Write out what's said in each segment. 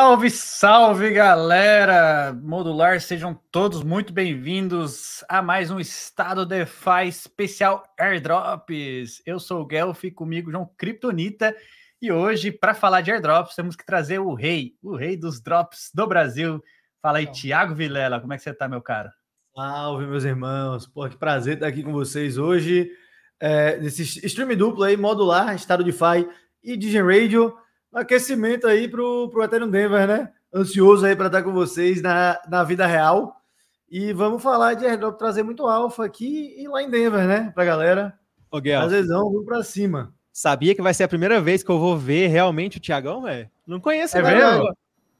Salve, salve galera! Modular, sejam todos muito bem-vindos a mais um Estado DeFi especial Airdrops. Eu sou o Guelph, comigo João Kryptonita, e hoje, para falar de airdrops, temos que trazer o rei, o rei dos drops do Brasil. Fala aí, Não. Thiago Vilela, como é que você tá, meu cara? Salve, meus irmãos! Pô, que prazer estar aqui com vocês hoje, é, nesse stream duplo aí, modular, Estado DeFi e Digen Radio aquecimento aí pro, pro Ethereum Denver, né? Ansioso aí para estar com vocês na, na vida real. E vamos falar de airdrop, trazer muito alfa aqui e lá em Denver, né? Pra galera. Ô, Guel. Àzezão, vamos pra cima. Sabia que vai ser a primeira vez que eu vou ver realmente o Tiagão, velho? Não conheço, é mesmo?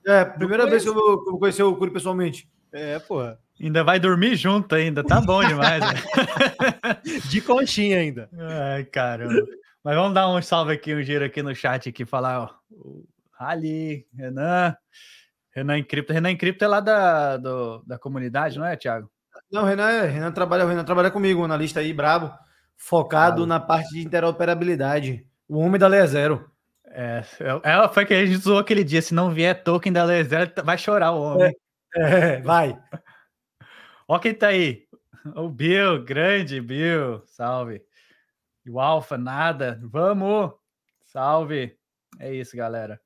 É, primeira vez que eu vou, que eu vou conhecer o Curi pessoalmente. É, porra. Ainda vai dormir junto ainda, tá bom demais. né? De conchinha ainda. Ai, caramba. Mas vamos dar um salve aqui, um giro aqui no chat aqui, falar, ó, o Ali, Renan, Renan Encripto. Renan Encripto é lá da, do, da comunidade, não é, Thiago? Não, Renan, é, Renan trabalha, Renan trabalha comigo, analista aí, brabo, focado na parte de interoperabilidade. O homem da Lei Zero. É, ela é, foi que a gente usou aquele dia. Se não vier token da Lei Zero, vai chorar o homem. É, é vai. Ó quem tá aí. O Bill, grande Bill. Salve. E o Alfa, nada. Vamos! Salve! É isso, galera.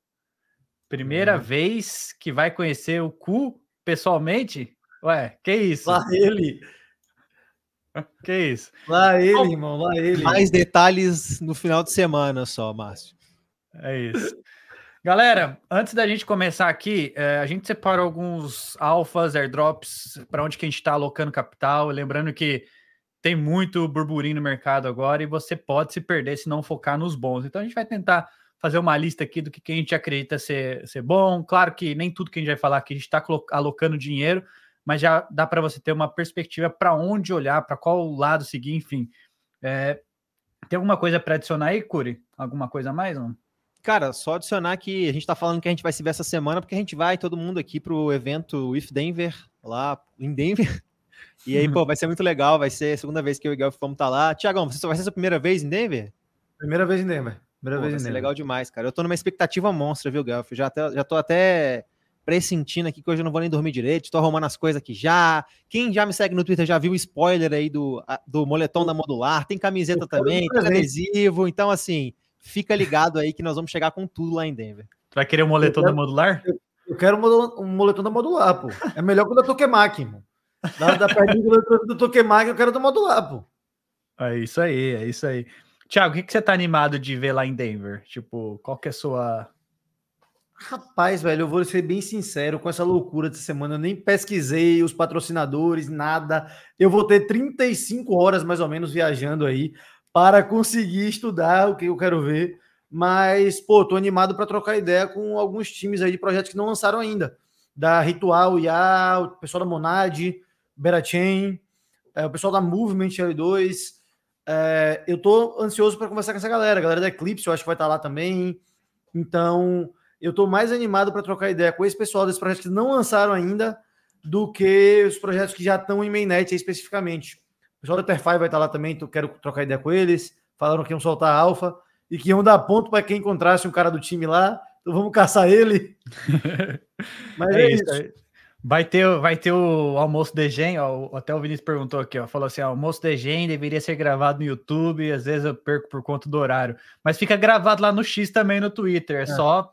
Primeira uhum. vez que vai conhecer o cu pessoalmente? Ué, que isso? Lá ele. Que isso? Lá ele, Bom, irmão, lá ele. Mais detalhes no final de semana só, Márcio. É isso. Galera, antes da gente começar aqui, é, a gente separou alguns alfas, airdrops, para onde que a gente está alocando capital. Lembrando que tem muito burburinho no mercado agora e você pode se perder se não focar nos bons. Então a gente vai tentar fazer uma lista aqui do que, que a gente acredita ser, ser bom. Claro que nem tudo que a gente vai falar aqui a gente está alocando dinheiro, mas já dá para você ter uma perspectiva para onde olhar, para qual lado seguir, enfim. É, tem alguma coisa para adicionar aí, Curi? Alguma coisa a mais? Não? Cara, só adicionar que a gente está falando que a gente vai se ver essa semana, porque a gente vai todo mundo aqui para o evento If Denver, lá em Denver. E aí, pô, vai ser muito legal. Vai ser a segunda vez que eu e o Guelph vamos estar tá lá. Tiagão, você vai ser a sua primeira vez em Denver? Primeira vez em Denver. Primeira Pô, vez vai ser legal demais, cara. Eu tô numa expectativa monstra, viu, Guelph? Já, até, já tô até pressentindo aqui que hoje eu não vou nem dormir direito, tô arrumando as coisas aqui já. Quem já me segue no Twitter já viu o spoiler aí do, do moletom da modular, tem camiseta também, tem adesivo, então assim, fica ligado aí que nós vamos chegar com tudo lá em Denver. Tu vai querer um moletom quero, da modular? Eu, eu, quero um moletom da modular, pô. É melhor que o da Tokemaki, irmão. Da, da perninha do, do Tokemaki eu quero do modular, pô. É isso aí, é isso aí. Tiago, o que, que você tá animado de ver lá em Denver? Tipo, qual que é a sua. Rapaz, velho, eu vou ser bem sincero com essa loucura dessa semana. Eu nem pesquisei os patrocinadores, nada. Eu vou ter 35 horas mais ou menos viajando aí para conseguir estudar o que eu quero ver. Mas, pô, tô animado para trocar ideia com alguns times aí de projetos que não lançaram ainda. Da Ritual, IA, o pessoal da Monad, Berachain, é, o pessoal da Movement L2. É, eu tô ansioso para conversar com essa galera. A galera da Eclipse, eu acho que vai estar tá lá também. Então, eu tô mais animado para trocar ideia com esse pessoal desses projetos que não lançaram ainda do que os projetos que já estão em mainnet especificamente. O pessoal da Terfy vai estar tá lá também, então quero trocar ideia com eles. Falaram que iam soltar alfa e que iam dar ponto para quem encontrasse um cara do time lá. Então vamos caçar ele. Mas é, é isso. isso. Vai ter, vai ter o almoço de gen, ó, até o Vinícius perguntou aqui, ó, falou assim, ó, almoço de gen deveria ser gravado no YouTube, às vezes eu perco por conta do horário, mas fica gravado lá no X também no Twitter, é, é. só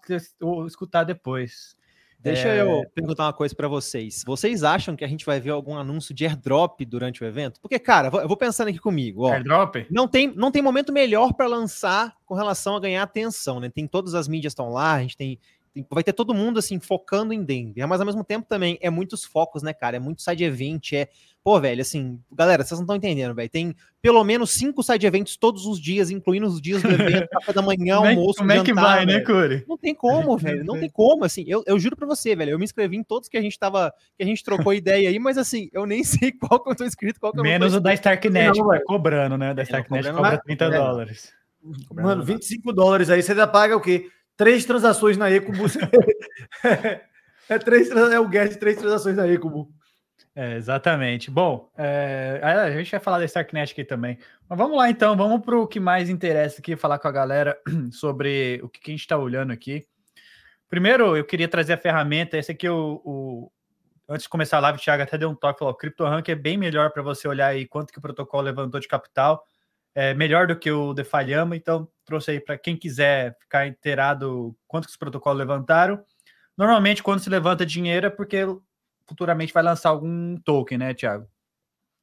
escutar depois. Deixa é... eu perguntar uma coisa para vocês. Vocês acham que a gente vai ver algum anúncio de airdrop durante o evento? Porque, cara, eu vou pensando aqui comigo. Ó, airdrop? Não tem, não tem momento melhor para lançar com relação a ganhar atenção, né? Tem todas as mídias estão lá, a gente tem vai ter todo mundo assim focando em Denver, mas ao mesmo tempo também é muitos focos, né, cara? É muito side event, é, pô, velho, assim, galera, vocês não estão entendendo, velho. Tem pelo menos cinco side events todos os dias, incluindo os dias do evento, café da manhã, como almoço, Como é que vai, né, Curi? Não tem como, velho, não tem como, assim. Eu, eu juro para você, velho, eu me inscrevi em todos que a gente tava, que a gente trocou ideia aí, mas assim, eu nem sei qual que eu tô inscrito, qual que eu Menos o da Starknet, não, tá cobrando, né? Da Starknet cobra 30 é, dólares. Mano, 25 dólares aí, você ainda paga o quê? Três transações na Ecubo. é, três, é o gas de três transações na Ecubo. É, exatamente. Bom, é, a gente vai falar da Starknet aqui também. Mas vamos lá então, vamos para o que mais interessa aqui, falar com a galera sobre o que, que a gente está olhando aqui. Primeiro, eu queria trazer a ferramenta. Esse aqui, o, o antes de começar a live, o Thiago até deu um toque, falou: o CryptoRank é bem melhor para você olhar aí quanto que o protocolo levantou de capital. É melhor do que o DeFi então trouxe aí para quem quiser ficar inteirado quanto que os protocolos levantaram. Normalmente, quando se levanta dinheiro é porque futuramente vai lançar algum token, né, Thiago?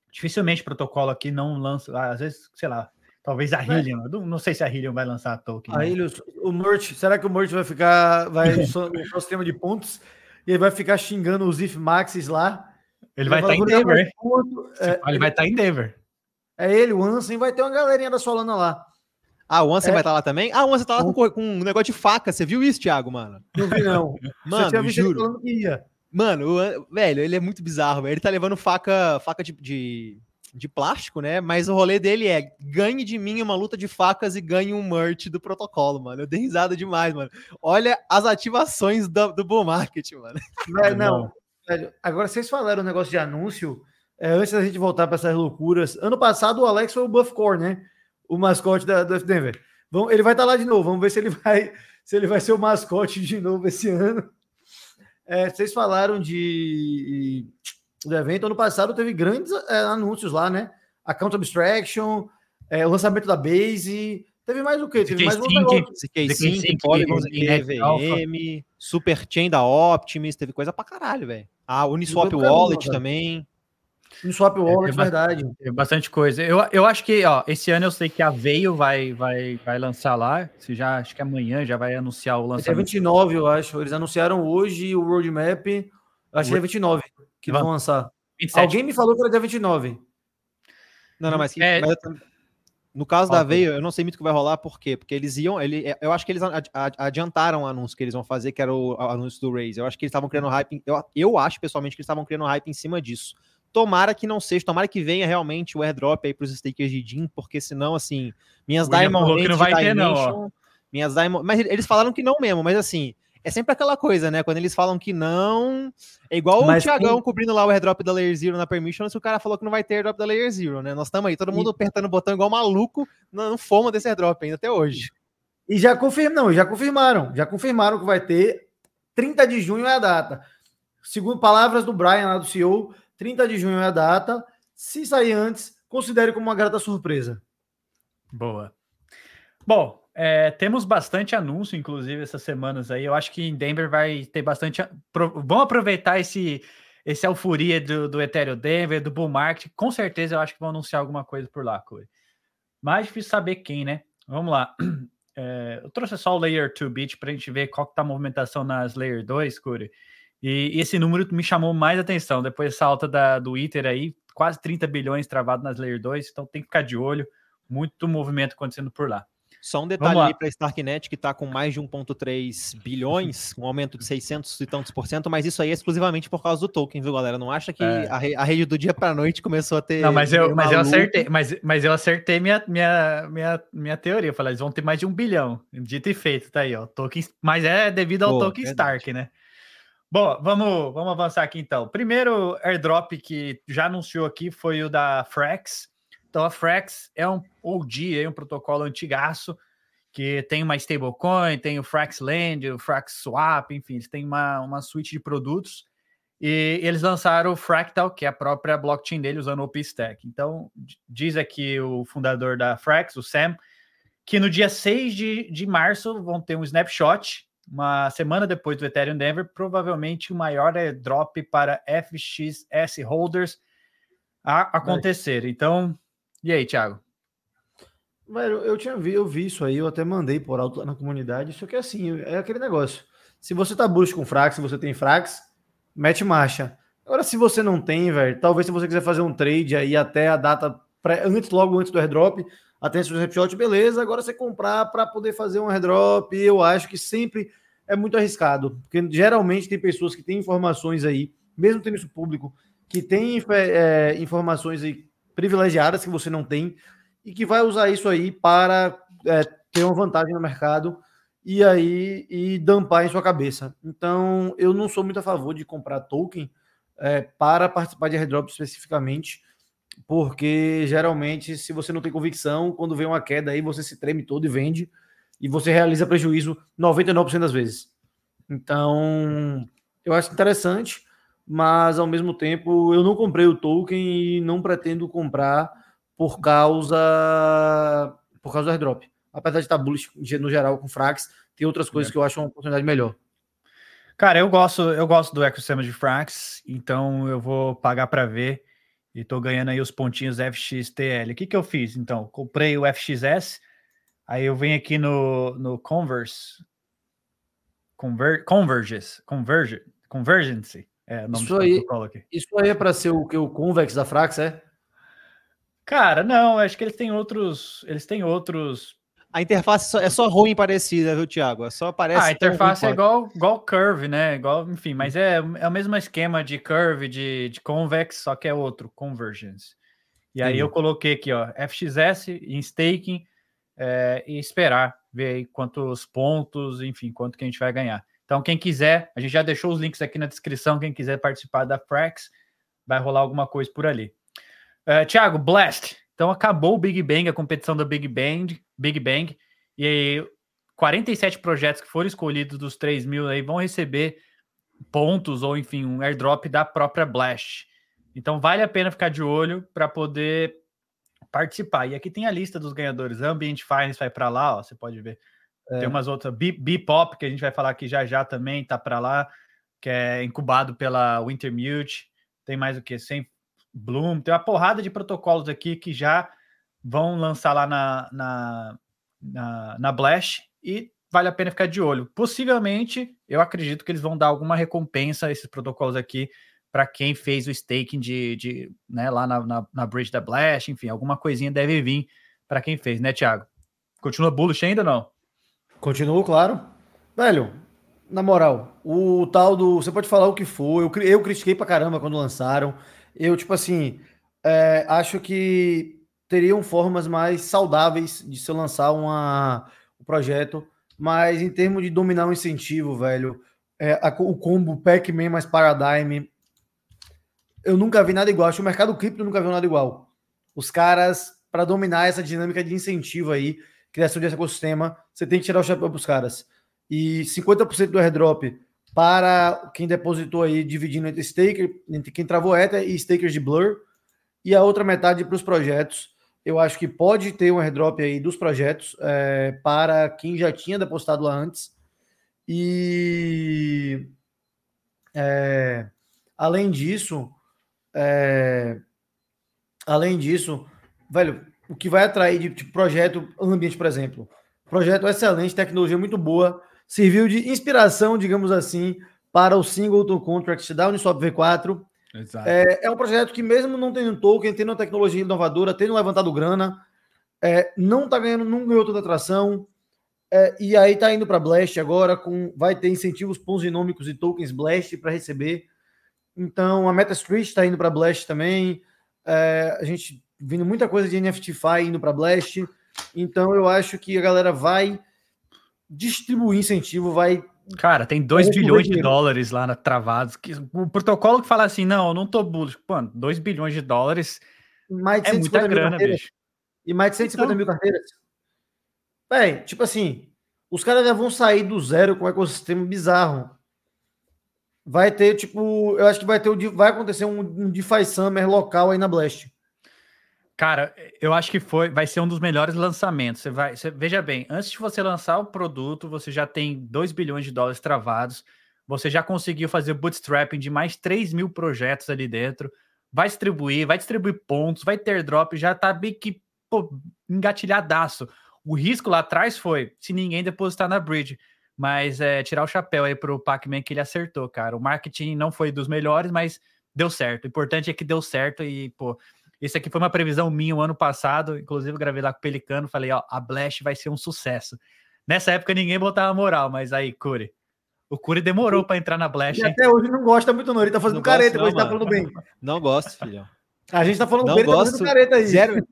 Dificilmente o protocolo aqui não lança, às vezes, sei lá, talvez a Helium, não, não sei se a Helium vai lançar a token. A né? Helium, o Merch, será que o Merch vai ficar, vai no sistema de pontos e ele vai ficar xingando os if maxes lá? Ele, vai estar tá em Denver. É, ele vai estar tá em Denver. É ele, o Ansem vai ter uma galerinha da Solana lá. Ah, o Ansem é. vai estar tá lá também? Ah, o Ansem tá lá com, com, um negócio de faca. Você viu isso, Thiago, mano? Não vi, não. mano, juro. Mano, o, velho, ele é muito bizarro, velho. Ele tá levando faca, faca de, de, de, plástico, né? Mas o rolê dele é ganhe de mim uma luta de facas e ganhe um merch do protocolo, mano. Eu dei risada demais, mano. Olha as ativações do, do bull market, mano. Velho, não, velho. Agora, vocês falaram o um negócio de anúncio. É, antes da gente voltar para essas loucuras, ano passado o Alex foi o Buff Core, né? O mascote da, do Denver. Vamos, ele vai estar tá lá de novo. Vamos ver se ele vai, se ele vai ser o mascote de novo esse ano. É, vocês falaram de do evento. Ano passado teve grandes é, anúncios lá, né? Account Abstraction, é, o lançamento da Base. Teve mais o quê? Teve mais um CK5, Polygons EVM, Superchain da Optimus, teve coisa pra caralho, velho. A Uniswap Wallet também. Uniswap Wallet, é, verdade. É bastante coisa. Eu, eu acho que, ó, esse ano eu sei que a Veio vai, vai, vai lançar lá. Se já, acho que amanhã já vai anunciar o lançamento. É 29, eu acho. Eles anunciaram hoje o roadmap. Acho que é 29 que vão lançar. 27. Alguém me falou que era dia 29. Não, não, mas, que, é... mas no caso da Veio, eu não sei muito o que vai rolar, por quê? Porque eles iam, ele, eu acho que eles adiantaram o anúncio que eles vão fazer, que era o anúncio do Raze. Eu acho que eles estavam criando hype, eu, eu acho pessoalmente que eles estavam criando hype em cima disso. Tomara que não seja, tomara que venha realmente o airdrop aí para os stakers de DIN, porque senão, assim, minhas Diamond não vai ter, não, minhas Diamond, mas eles falaram que não mesmo, mas assim, é sempre aquela coisa, né? Quando eles falam que não, é igual mas o Thiagão cobrindo lá o airdrop da Layer Zero na Permission, se o cara falou que não vai ter airdrop da Layer Zero, né? Nós estamos aí, todo mundo e... apertando o botão igual maluco no, no fomo desse airdrop ainda até hoje. E já confirmaram, não, já confirmaram, já confirmaram que vai ter 30 de junho é a data. Segundo palavras do Brian lá do CEO, 30 de junho é a data. Se sair antes, considere como uma grata surpresa. Boa. Bom, é, temos bastante anúncio, inclusive, essas semanas aí. Eu acho que em Denver vai ter bastante. Vamos aproveitar esse, esse euforia do, do Ethereum Denver, do Bull Market. Com certeza eu acho que vão anunciar alguma coisa por lá, Corey. Mais difícil saber quem, né? Vamos lá. É, eu trouxe só o Layer 2 Bit para a gente ver qual que tá a movimentação nas Layer 2, Corey. E, esse número me chamou mais atenção. Depois dessa alta da, do Ether aí, quase 30 bilhões travado nas Layer 2, então tem que ficar de olho. Muito movimento acontecendo por lá. Só um detalhe aí para a Starknet, que está com mais de 1,3 bilhões, um aumento de 600 e tantos por cento, mas isso aí é exclusivamente por causa do token, viu, galera? Não acha que é. a, re a, rede do dia para noite começou a ter. Não, mas eu, mas eu acertei, mas, mas eu acertei minha, minha, minha, minha teoria. Eu falei, eles vão ter mais de um bilhão. Dito e feito, tá aí, ó. Token, mas é devido ao Pô, token verdade. Stark, né? Bom, vamos, vamos avançar aqui então. Primeiro airdrop que já anunciou aqui foi o da Frax. Então a Frax é um OG, é um protocolo antigaço, que tem uma stablecoin, tem o Fraxland, o Frax Swap, enfim, eles têm uma, uma suite de produtos. E eles lançaram o Fractal, que é a própria blockchain dele, usando o OpenStack. Então, diz aqui o fundador da Frax, o Sam, que no dia 6 de, de março vão ter um snapshot uma semana depois do Ethereum Denver, provavelmente o maior drop para FXS holders a acontecer. Então, e aí, Thiago? Velho, eu tinha vi, eu vi isso aí, eu até mandei por alto na comunidade. Isso que é assim, é aquele negócio. Se você tá busca com Frax, se você tem Frax, mete marcha. Agora, se você não tem, velho, talvez se você quiser fazer um trade aí até a data pré, antes, logo antes do airdrop, até esse snapshot, beleza. Agora você comprar para poder fazer um airdrop, eu acho que sempre é muito arriscado, porque geralmente tem pessoas que têm informações aí, mesmo tendo isso público, que tem é, informações aí privilegiadas que você não tem e que vai usar isso aí para é, ter uma vantagem no mercado e aí e dampar em sua cabeça. Então, eu não sou muito a favor de comprar token é, para participar de airdrop especificamente, porque geralmente, se você não tem convicção, quando vem uma queda aí, você se treme todo e vende, e você realiza prejuízo 99% das vezes. Então, eu acho interessante, mas ao mesmo tempo eu não comprei o token e não pretendo comprar por causa por causa do airdrop. Apesar de estar bullish no geral com Frax, tem outras coisas é. que eu acho uma oportunidade melhor. Cara, eu gosto, eu gosto do ecossistema de Frax, então eu vou pagar para ver e tô ganhando aí os pontinhos FXTL. O que que eu fiz? Então, comprei o FXS, aí eu venho aqui no, no Converse, Conver, Converges, Converge, Convergence, é nome isso aí, aqui. Isso aí é para ser o que o Convex da Frax, é? Cara, não, acho que eles têm outros, eles têm outros a interface é só ruim parecida, viu, Thiago? É só parece. Ah, a interface é igual, igual Curve, né? Igual, enfim, mas é, é o mesmo esquema de Curve, de, de Convex, só que é outro, Convergence. E aí eu coloquei aqui, ó, FXS em staking é, e esperar ver aí quantos pontos, enfim, quanto que a gente vai ganhar. Então, quem quiser, a gente já deixou os links aqui na descrição. Quem quiser participar da Frax, vai rolar alguma coisa por ali. Uh, Thiago, Blast. Então acabou o Big Bang, a competição do Big Bang, Big Bang, e aí 47 projetos que foram escolhidos dos 3 mil aí vão receber pontos ou enfim um airdrop da própria Blast. Então vale a pena ficar de olho para poder participar. E aqui tem a lista dos ganhadores. Ambient Finance vai para lá, ó, você pode ver. É. Tem umas outras, Bipop, que a gente vai falar aqui já já também, tá para lá, que é incubado pela Wintermute. Tem mais o que? Sem Bloom, tem uma porrada de protocolos aqui que já vão lançar lá na, na, na, na Blast e vale a pena ficar de olho. Possivelmente, eu acredito que eles vão dar alguma recompensa a esses protocolos aqui para quem fez o staking de, de né, lá na, na, na, bridge da Blast, enfim, alguma coisinha deve vir para quem fez, né, Thiago? Continua bullish ainda não? Continuo, claro. Velho, na moral, o tal do. Você pode falar o que for. Eu, eu critiquei pra caramba quando lançaram. Eu, tipo assim, é, acho que teriam formas mais saudáveis de se lançar uma, um projeto, mas em termos de dominar o um incentivo, velho, é, a, o combo Pac-Man mais Paradigm, eu nunca vi nada igual. Acho que o mercado cripto nunca viu nada igual. Os caras, para dominar essa dinâmica de incentivo aí, criação de ecossistema, você tem que tirar o chapéu para os caras. E 50% do airdrop para quem depositou aí, dividindo entre staker, entre quem travou Ether e stakers de Blur, e a outra metade para os projetos. Eu acho que pode ter um airdrop aí dos projetos é, para quem já tinha depositado lá antes. E é, além disso, é, além disso, velho, o que vai atrair de tipo, projeto ambiente, por exemplo, projeto excelente, tecnologia muito boa, serviu de inspiração, digamos assim, para o Singleton Contract da Uniswap V4. É, é, um projeto que, mesmo não tendo token, tendo uma tecnologia inovadora, tendo levantado grana, é, não está ganhando, não ganhou toda atração. É, e aí está indo para Blast agora, com vai ter incentivos ponzinômicos e tokens Blast para receber. Então a MetaStreet está indo para Blast também. É, a gente vindo muita coisa de NFTFi indo para Blast. Então eu acho que a galera vai distribuir incentivo, vai. Cara, tem 2 bilhões de dólares lá na, travados. Que, o protocolo que fala assim, não, eu não tô bullish. Mano, 2 bilhões de dólares mais de é muita grana, bicho. E mais de 150 então... mil carteiras. Bem, tipo assim, os caras já vão sair do zero com um ecossistema bizarro. Vai ter, tipo, eu acho que vai ter, vai acontecer um, um DeFi Summer local aí na Blast. Cara, eu acho que foi, vai ser um dos melhores lançamentos. Você vai, você, veja bem, antes de você lançar o produto, você já tem 2 bilhões de dólares travados, você já conseguiu fazer bootstrapping de mais 3 mil projetos ali dentro, vai distribuir, vai distribuir pontos, vai ter drop, já tá bem que pô, engatilhadaço. O risco lá atrás foi se ninguém depositar na bridge, mas é, tirar o chapéu aí pro Pac-Man que ele acertou, cara. O marketing não foi dos melhores, mas deu certo. O importante é que deu certo e, pô, isso aqui foi uma previsão minha o ano passado, inclusive gravei lá com o Pelicano, falei, ó, a Blast vai ser um sucesso. Nessa época ninguém botava moral, mas aí, Curi, o Curi demorou para entrar na Blast. E até hoje não gosta muito, não. Ele tá fazendo não careta, gosto, não, tá falando bem. Não gosto, filhão. A gente tá falando não bem, gosto, tá fazendo careta aí. Zero,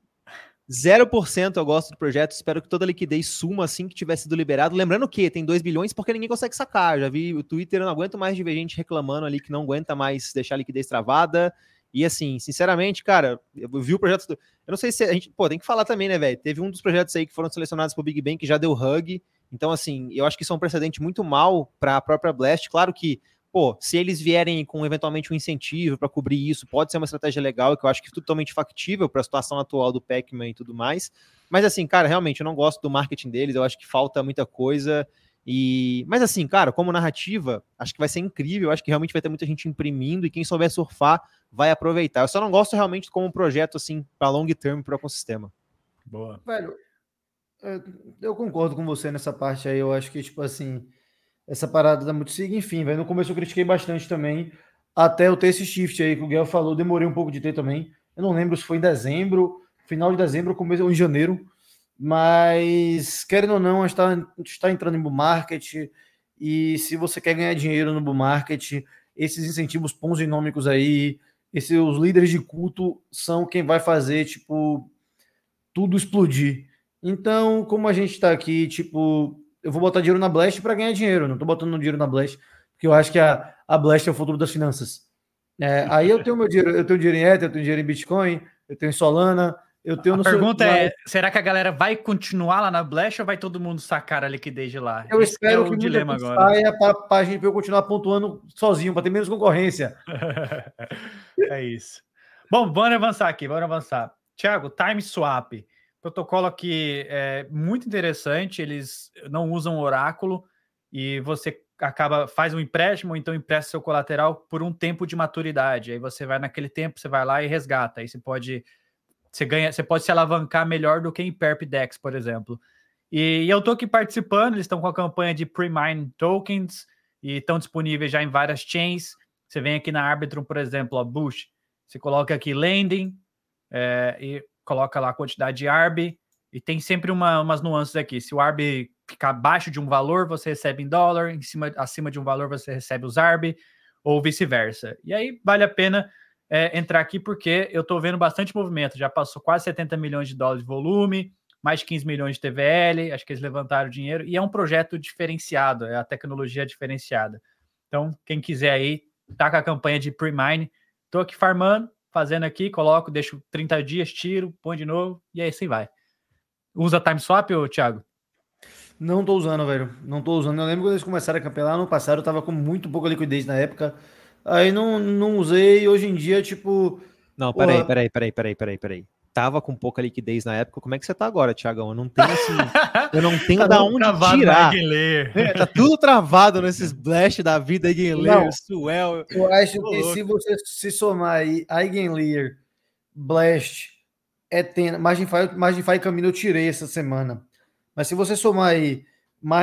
0% eu gosto do projeto, espero que toda a liquidez suma assim que tiver sido liberado. Lembrando que tem 2 bilhões porque ninguém consegue sacar. Já vi o Twitter, eu não aguento mais de ver gente reclamando ali que não aguenta mais deixar a liquidez travada. E assim, sinceramente, cara, eu vi o projeto. Do... Eu não sei se a gente. Pô, tem que falar também, né, velho? Teve um dos projetos aí que foram selecionados pro Big Bang que já deu hug Então, assim, eu acho que isso é um precedente muito mal para a própria Blast. Claro que, pô, se eles vierem com eventualmente um incentivo para cobrir isso, pode ser uma estratégia legal, que eu acho que é totalmente factível para a situação atual do Pac-Man e tudo mais. Mas, assim, cara, realmente, eu não gosto do marketing deles, eu acho que falta muita coisa. E, mas assim, cara, como narrativa, acho que vai ser incrível. Acho que realmente vai ter muita gente imprimindo e quem souber surfar vai aproveitar. Eu só não gosto realmente como um projeto assim para long term para o ecossistema. Boa. Velho, eu concordo com você nessa parte aí. Eu acho que tipo assim, essa parada da Multisig, enfim, velho, no começo eu critiquei bastante também, até eu ter esse shift aí que o Guel falou, demorei um pouco de ter também. Eu não lembro se foi em dezembro, final de dezembro, começo ou em janeiro mas, querendo ou não, a gente está tá entrando em bull market e se você quer ganhar dinheiro no bull market, esses incentivos ponzinômicos aí, esses os líderes de culto são quem vai fazer, tipo, tudo explodir. Então, como a gente está aqui, tipo, eu vou botar dinheiro na Blast para ganhar dinheiro, não estou botando dinheiro na Blast, porque eu acho que a, a Blast é o futuro das finanças. É, aí eu tenho meu dinheiro, eu tenho dinheiro em Ether, eu tenho dinheiro em Bitcoin, eu tenho em Solana, eu tenho a pergunta é: será que a galera vai continuar lá na Blast ou vai todo mundo sacar a liquidez de lá? Eu Esse espero é que o dilema agora. saia para a gente eu continuar pontuando sozinho, para ter menos concorrência. é isso. Bom, vamos avançar aqui, vamos avançar. Tiago, Time Swap. Protocolo aqui é muito interessante, eles não usam oráculo e você acaba faz um empréstimo, então empresta seu colateral por um tempo de maturidade. Aí você vai naquele tempo, você vai lá e resgata. Aí você pode você ganha, você pode se alavancar melhor do que em Perp Dex, por exemplo. E, e eu estou aqui participando, eles estão com a campanha de pre-mine tokens e estão disponíveis já em várias chains. Você vem aqui na Arbitrum, por exemplo, a Bush, você coloca aqui lending é, e coloca lá a quantidade de ARB e tem sempre uma, umas nuances aqui. Se o ARB ficar abaixo de um valor, você recebe em dólar, em cima, acima de um valor, você recebe os ARB, ou vice-versa. E aí vale a pena é, entrar aqui porque eu estou vendo bastante movimento. Já passou quase 70 milhões de dólares de volume, mais de 15 milhões de TVL, acho que eles levantaram dinheiro, e é um projeto diferenciado, é a tecnologia diferenciada. Então, quem quiser aí, tá com a campanha de pre-mine. Estou aqui farmando, fazendo aqui, coloco, deixo 30 dias, tiro, põe de novo, e aí assim vai. Usa time swap, ô, Thiago? Não tô usando, velho. Não tô usando. Eu lembro quando eles começaram a campear no passado, eu tava com muito pouca liquidez na época. Aí não, não usei. Hoje em dia, tipo. Não, peraí, porra... peraí, peraí, peraí, peraí, peraí. Tava com pouca liquidez na época. Como é que você tá agora, Tiagão? Eu não tenho assim. eu não tenho tá da onde tirar. É, tá tudo travado nesses blast da vida, Eigenlayer, Suel. Eu acho que louco. se você se somar aí Eigenlayer, Blast, Etena, Magify, Magify Caminho eu tirei essa semana. Mas se você somar aí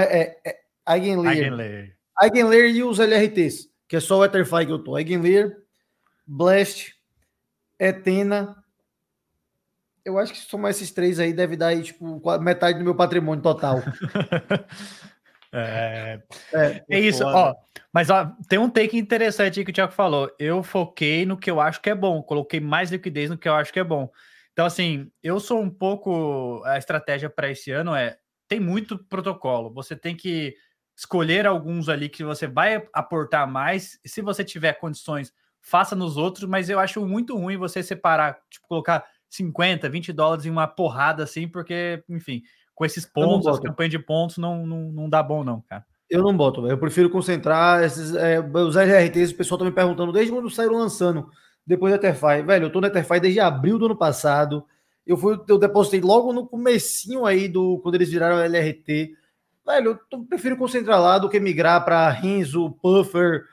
é, é, Eigenlayer, Eigenlayer. Eigenlayer e os LRTs, que é só o Etherfy que eu tô. Eigenlayer, Blast, Etena. Eu acho que se somar esses três aí, deve dar aí, tipo, metade do meu patrimônio total. é, é, é isso, ó. Mas ó, tem um take interessante aí que o Thiago falou. Eu foquei no que eu acho que é bom, coloquei mais liquidez no que eu acho que é bom. Então, assim, eu sou um pouco. A estratégia para esse ano é: tem muito protocolo. Você tem que escolher alguns ali que você vai aportar mais. Se você tiver condições, faça nos outros, mas eu acho muito ruim você separar, tipo, colocar 50, 20 dólares em uma porrada assim, porque, enfim, com esses pontos, as campanhas de pontos não, não, não dá bom, não, cara. Eu não boto, eu prefiro concentrar esses, é, os RRTs, o pessoal tá me perguntando desde quando saíram lançando, depois da Etherfy. Velho, eu tô na Etherfy desde abril do ano passado. Eu fui, eu depositei logo no comecinho aí do quando eles viraram LRT. Velho, eu prefiro concentrar lá do que migrar para Rinzo, Puffer.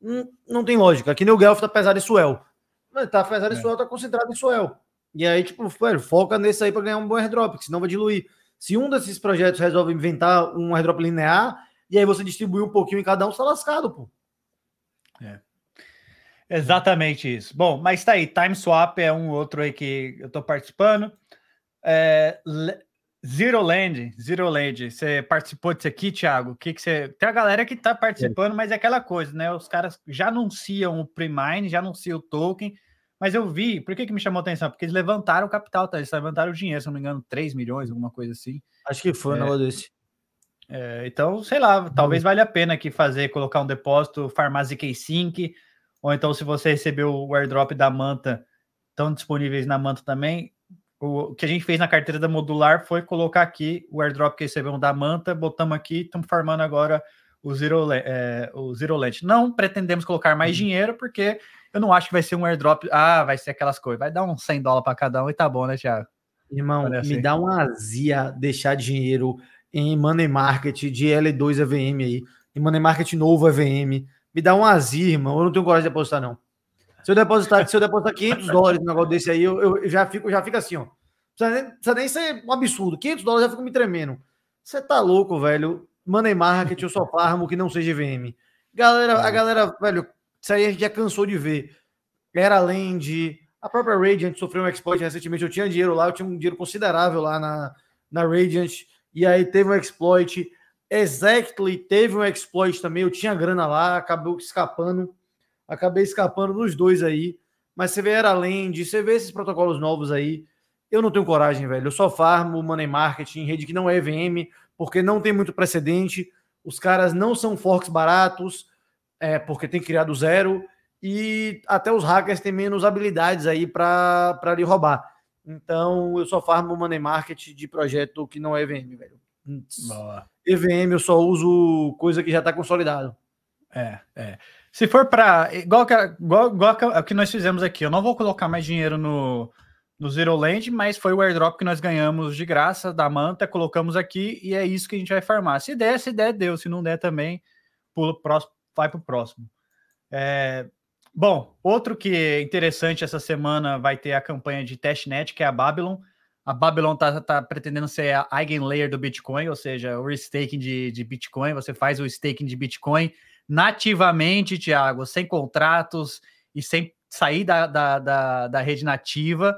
Não, não tem lógica. Aqui no Guelph tá pesado em Suel. Tá pesado em é. Suel, tá concentrado em Suel. E aí, tipo, velho, foca nesse aí para ganhar um bom airdrop, senão vai diluir. Se um desses projetos resolve inventar um airdrop linear, e aí você distribui um pouquinho em cada um, você tá lascado, pô. É. Exatamente isso. Bom, mas tá aí, Time Swap é um outro aí que eu tô participando. É, Zero Land, Zero Land, você participou disso aqui, Thiago? O que, que você. Tem a galera que tá participando, é. mas é aquela coisa, né? Os caras já anunciam o Premine, já anunciam o token, mas eu vi, por que, que me chamou a atenção? Porque eles levantaram o capital, tá? Eles levantaram o dinheiro, se não me engano, 3 milhões, alguma coisa assim. Acho que foi, é, um desse. É, então, sei lá, talvez valha a pena aqui fazer, colocar um depósito, Farmácia K5, ou então se você recebeu o airdrop da Manta, estão disponíveis na Manta também, o que a gente fez na carteira da modular foi colocar aqui o airdrop que recebemos da Manta, botamos aqui, estamos farmando agora o Zero, é, o Zero Land. Não pretendemos colocar mais uhum. dinheiro, porque eu não acho que vai ser um airdrop. Ah, vai ser aquelas coisas. Vai dar uns 100 dólares para cada um e tá bom, né, Thiago? Irmão, assim. me dá uma azia deixar dinheiro em money market de L2 EVM aí, em money market novo EVM. Me dá uma azia, irmão. Eu não tenho coragem de depositar, não. Se eu depositar, se eu depositar 500 dólares no negócio desse aí, eu, eu já, fico, já fico assim, ó. Precisa nem, precisa nem ser um absurdo. 500 dólares já fico me tremendo. Você tá louco, velho. Money market, eu só farmo que não seja EVM. Galera, a galera, velho, isso aí a gente já cansou de ver. Era Land, a própria Radiant sofreu um exploit recentemente. Eu tinha dinheiro lá, eu tinha um dinheiro considerável lá na, na Radiant, e aí teve um exploit. Exactly teve um exploit também. Eu tinha grana lá, acabou escapando. Acabei escapando dos dois aí. Mas você vê Era Land, você vê esses protocolos novos aí. Eu não tenho coragem, velho. Eu só farmo money marketing, rede que não é EVM, porque não tem muito precedente. Os caras não são forks baratos, é, porque tem que criar do zero. E até os hackers têm menos habilidades aí para lhe roubar. Então eu só farmo money market de projeto que não é EVM, velho. Boa. EVM eu só uso coisa que já está consolidado. É, é. Se for para. Igual, igual, igual o que nós fizemos aqui, eu não vou colocar mais dinheiro no, no Zero Land, mas foi o airdrop que nós ganhamos de graça da manta, colocamos aqui e é isso que a gente vai farmar. Se der, se der, deu. Se não der também, pula próximo, vai para o próximo. É, bom, outro que é interessante essa semana vai ter a campanha de testnet, que é a Babylon. A Babylon está tá pretendendo ser a eigenlayer do Bitcoin, ou seja, o staking de, de Bitcoin. Você faz o staking de Bitcoin nativamente, Thiago, sem contratos e sem sair da, da, da, da rede nativa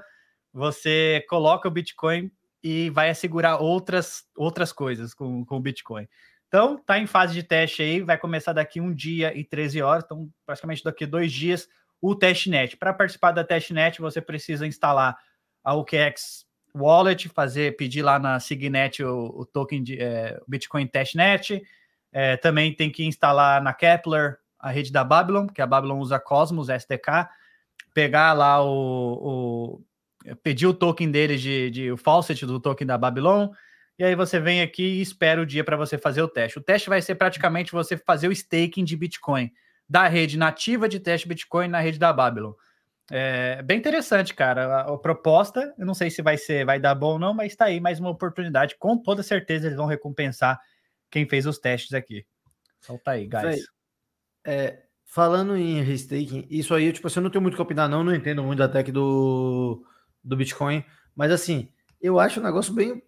você coloca o Bitcoin e vai assegurar outras, outras coisas com, com o Bitcoin. Então, tá em fase de teste aí, vai começar daqui um dia e 13 horas, então praticamente daqui dois dias o testnet. Para participar da testnet, você precisa instalar a OKX Wallet, fazer, pedir lá na Signet o, o token de é, Bitcoin testnet. É, também tem que instalar na Kepler a rede da Babylon, que a Babylon usa Cosmos SDK, pegar lá o, o pedir o token deles de, de o faucet do token da Babylon, e aí você vem aqui e espera o dia para você fazer o teste. O teste vai ser praticamente você fazer o staking de Bitcoin da rede nativa de teste Bitcoin na rede da Babylon. É bem interessante, cara. A, a, proposta, eu não sei se vai ser, vai dar bom ou não, mas está aí mais uma oportunidade. Com toda certeza eles vão recompensar quem fez os testes aqui. Solta aí, guys. É, falando em restaking, isso aí, tipo, assim, eu não tenho muito que opinar, não, não entendo muito da tech do, do Bitcoin. Mas assim, eu acho um negócio bem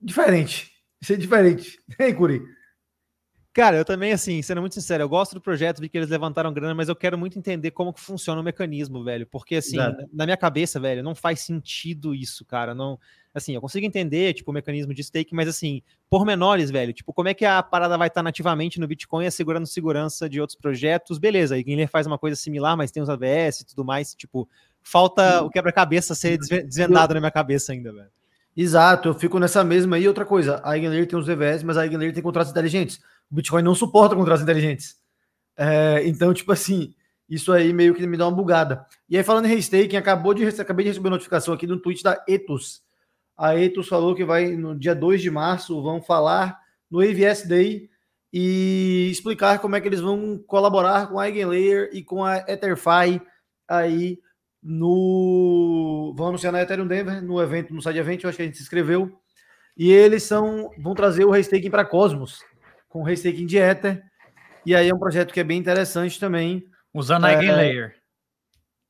diferente. Isso é diferente. Hein, Curi? Cara, eu também, assim, sendo muito sincero, eu gosto do projeto, vi que eles levantaram grana, mas eu quero muito entender como que funciona o mecanismo, velho. Porque, assim, Exato. na minha cabeça, velho, não faz sentido isso, cara. Não, assim, eu consigo entender, tipo, o mecanismo de stake, mas, assim, por menores, velho, tipo, como é que a parada vai estar nativamente no Bitcoin assegurando segurança de outros projetos? Beleza, a Guilherme faz uma coisa similar, mas tem os ABS e tudo mais, tipo, falta o quebra-cabeça ser desvendado na minha cabeça ainda, velho. Exato, eu fico nessa mesma. E outra coisa, a Eigenlayer tem os DVS, mas a Eigenlayer tem contratos inteligentes. O Bitcoin não suporta contratos inteligentes. É, então, tipo assim, isso aí meio que me dá uma bugada. E aí, falando em restaking, acabou de, acabei de receber notificação aqui no tweet da Ethos. A Ethos falou que vai, no dia 2 de março, vão falar no AVS Day e explicar como é que eles vão colaborar com a Eigenlayer e com a EtherFi aí no. Vão anunciar na Ethereum Denver, no evento, no site evento, eu acho que a gente se inscreveu. E eles são, vão trazer o restaking para Cosmos, com restaking de Ether. E aí é um projeto que é bem interessante também. Usando a Eigenlayer.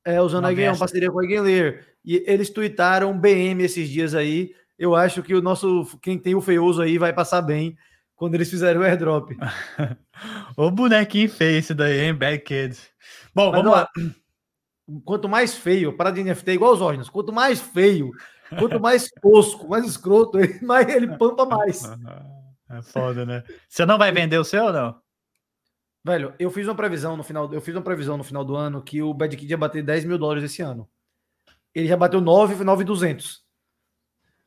É, usando a Eigenlayer, uma parceria com a Eigenlayer. E eles tweetaram BM esses dias aí. Eu acho que o nosso, quem tem o feioso aí vai passar bem quando eles fizerem o airdrop. o bonequinho feio esse daí, hein? Bad Kids. Bom, Mas vamos lá quanto mais feio, para de NFT é igual os órgãos, quanto mais feio, quanto mais tosco, mais escroto, mais ele pampa mais. É foda, né? Você não vai vender o seu ou não? Velho, eu fiz uma previsão no final, eu fiz uma previsão no final do ano que o Bad Kid ia bater 10 mil dólares esse ano. Ele já bateu 9, 9,200.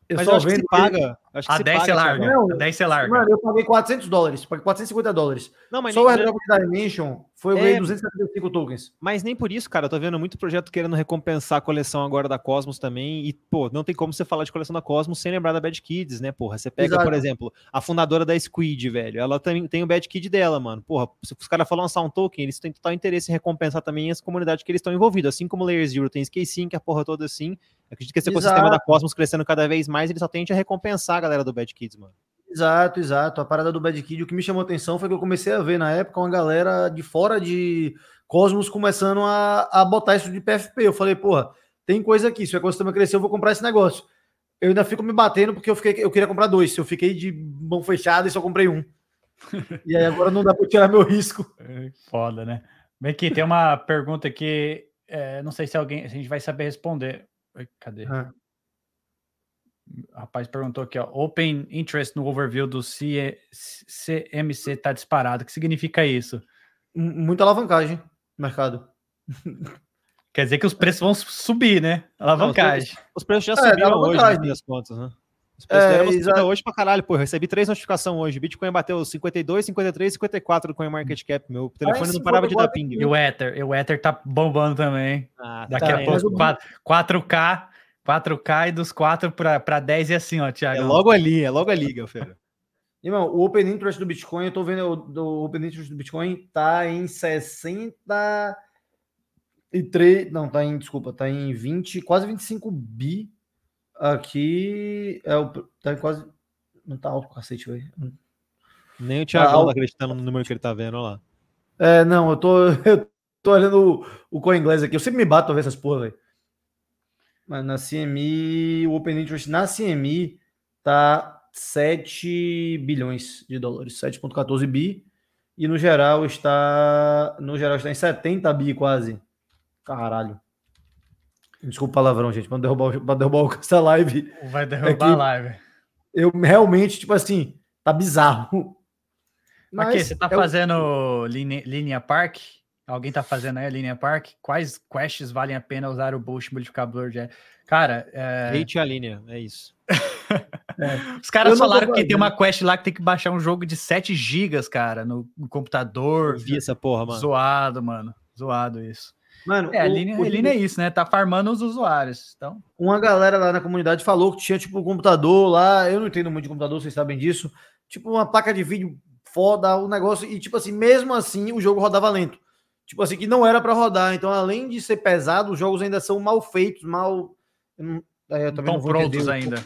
Eu Mas só eu acho que vendo se paga. Acho que A se 10 você paga, larga. Não, A 10 você larga. Mano, eu paguei 400 dólares, paguei 450 dólares. Não, mas Só o airdrop da Dimension foi eu É. ganhei 275 tokens. mas nem por isso, cara. Eu tô vendo muito projeto querendo recompensar a coleção agora da Cosmos também. E, pô, não tem como você falar de coleção da Cosmos sem lembrar da Bad Kids, né, porra? Você pega, Exato. por exemplo, a fundadora da Squid, velho. Ela também tem o Bad Kid dela, mano. Porra, se os caras falam lançar um token, eles têm total interesse em recompensar também as comunidades que eles estão envolvidos. Assim como o Layer Zero tem Skate Sync, a porra toda assim. Eu acredito que esse Exato. ecossistema da Cosmos crescendo cada vez mais, ele só tende a recompensar galera do Bad Kids, mano. Exato, exato. A parada do Bad Kid, o que me chamou atenção foi que eu comecei a ver na época uma galera de fora de Cosmos começando a, a botar isso de PFP. Eu falei, porra, tem coisa aqui. Se o ecossistema crescer, eu vou comprar esse negócio. Eu ainda fico me batendo porque eu, fiquei, eu queria comprar dois. Eu fiquei de mão fechada e só comprei um. e aí agora não dá para tirar meu risco. Foda, né? Vem aqui, tem uma pergunta que é, não sei se alguém, se a gente vai saber responder. Cadê? Ah. O rapaz perguntou aqui, ó. Open interest no overview do C- CMC tá disparado. O que significa isso? Muita alavancagem no mercado. Quer dizer que os preços vão subir, né? Alavancagem. Os preços já É, subiram uma hoje, fim das contas, né? Os preços É, hoje pra caralho, pô. Recebi três notificações hoje. Bitcoin bateu 52, 53, 54 do CoinMarketCap. Meu telefone Mas não parava de dar 54 ping. E o Ether, e o Ether tá bombando também. Ah, Daqui Tá, a pouco, o- 4, 4K, 4K e dos 4 para 10 e assim, ó, Thiago. É logo ali, é logo ali, Galfeira. Irmão, o Open Interest do Bitcoin, eu tô vendo o do Open Interest do Bitcoin tá em 63, não, tá em, desculpa, tá em 20, quase 25 bi. Aqui é o tá em quase não tá alto pra cacete, velho. Nem o Thiago Ah, tá acreditando no número que ele tá vendo, olha lá. É, não, eu tô eu tô olhando o, o coin inglês aqui. Eu sempre me bato pra ver essas porra, velho. Mas na CME, o Open Interest na CME tá 7 bilhões de dólares, 7.14 bi. E no geral está no geral está em 70 bi quase. Caralho. Desculpa o palavrão, gente, para derrubar, pra derrubar essa live. Vai derrubar É a live. Eu realmente, tipo assim, tá bizarro. Aqui, você tá é o- fazendo linha, linha Park? Alguém tá fazendo aí a linha Park? Quais quests valem a pena usar o Boost multiplicador de. Cara, é, Hate a linha, é isso. os caras falaram que tem uma quest lá que tem que baixar um jogo de 7 gigas, cara, no, no computador. Eu vi essa porra, mano. Zoado, mano. Zoado isso. Mano, É, a linha, o- a linha é isso, né? Tá farmando os usuários. Então, uma galera lá na comunidade falou que tinha tipo um computador lá. Eu não entendo muito de computador, vocês sabem disso. Tipo uma placa de vídeo foda, o negócio. E tipo assim, mesmo assim, o jogo rodava lento. Tipo assim, que não era pra rodar. Então, além de ser pesado, os jogos ainda são mal feitos, mal. não- é, eu também Tão não vou prontos ainda.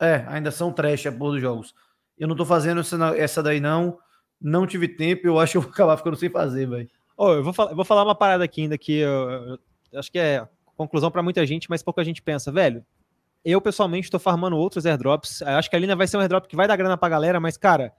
É, ainda são trash a porra dos jogos. Eu não tô fazendo essa, essa daí, não. Não tive tempo, eu acho que eu vou acabar ficando sem fazer, velho. Ô, eu, vou falar, eu vou falar uma parada aqui ainda que eu, eu acho que é conclusão pra muita gente, mas pouca gente pensa, velho. Eu, pessoalmente, tô farmando outros airdrops. Eu Acho que a Lina vai ser um airdrop que vai dar grana pra galera, mas, cara,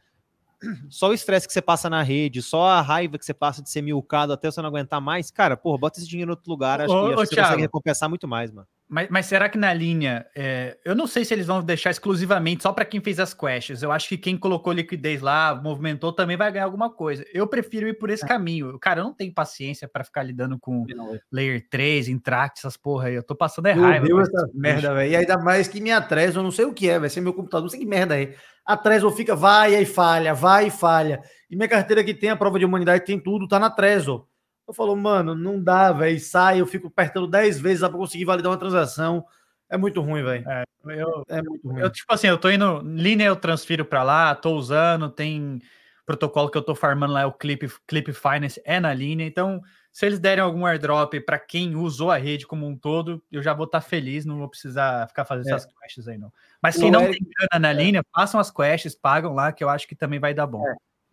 só o estresse que você passa na rede, só a raiva que você passa de ser milcado até você não aguentar mais, cara, porra, bota esse dinheiro em outro lugar. Acho Ô, que, acho ô, que você Thiago. consegue recompensar muito mais, mano. Mas, mas será que na linha. é, eu não sei se eles vão deixar exclusivamente só para quem fez as quests. Eu acho que quem colocou liquidez lá, movimentou, também vai ganhar alguma coisa. Eu prefiro ir por esse caminho. Cara, eu não tenho paciência para ficar lidando com Layer 3, Intract, essas porra aí. Eu tô passando é raiva. odeio com essa merda, velho. E ainda mais que minha Trezor, eu não sei o que é, vai ser meu computador, não sei que merda é. A Trezor fica, vai e falha, vai e falha. E minha carteira que tem a prova de humanidade, tem tudo, tá na Trezor. Eu falo, mano, não dá, velho. Sai, eu fico apertando 10 vezes pra conseguir validar uma transação. É muito ruim, velho. Eu, É muito ruim. eu, tipo assim, eu tô indo. Linha eu transfiro para lá, tô usando, tem protocolo que eu tô farmando lá, é o Clip, Clip Finance, é na linha. Então, se eles derem algum airdrop para quem usou a rede como um todo, eu já vou estar feliz, não vou precisar ficar fazendo É. essas quests aí, não. Mas O quem não Eric- tem grana na linha, façam as quests, pagam lá, que eu acho que também vai dar bom.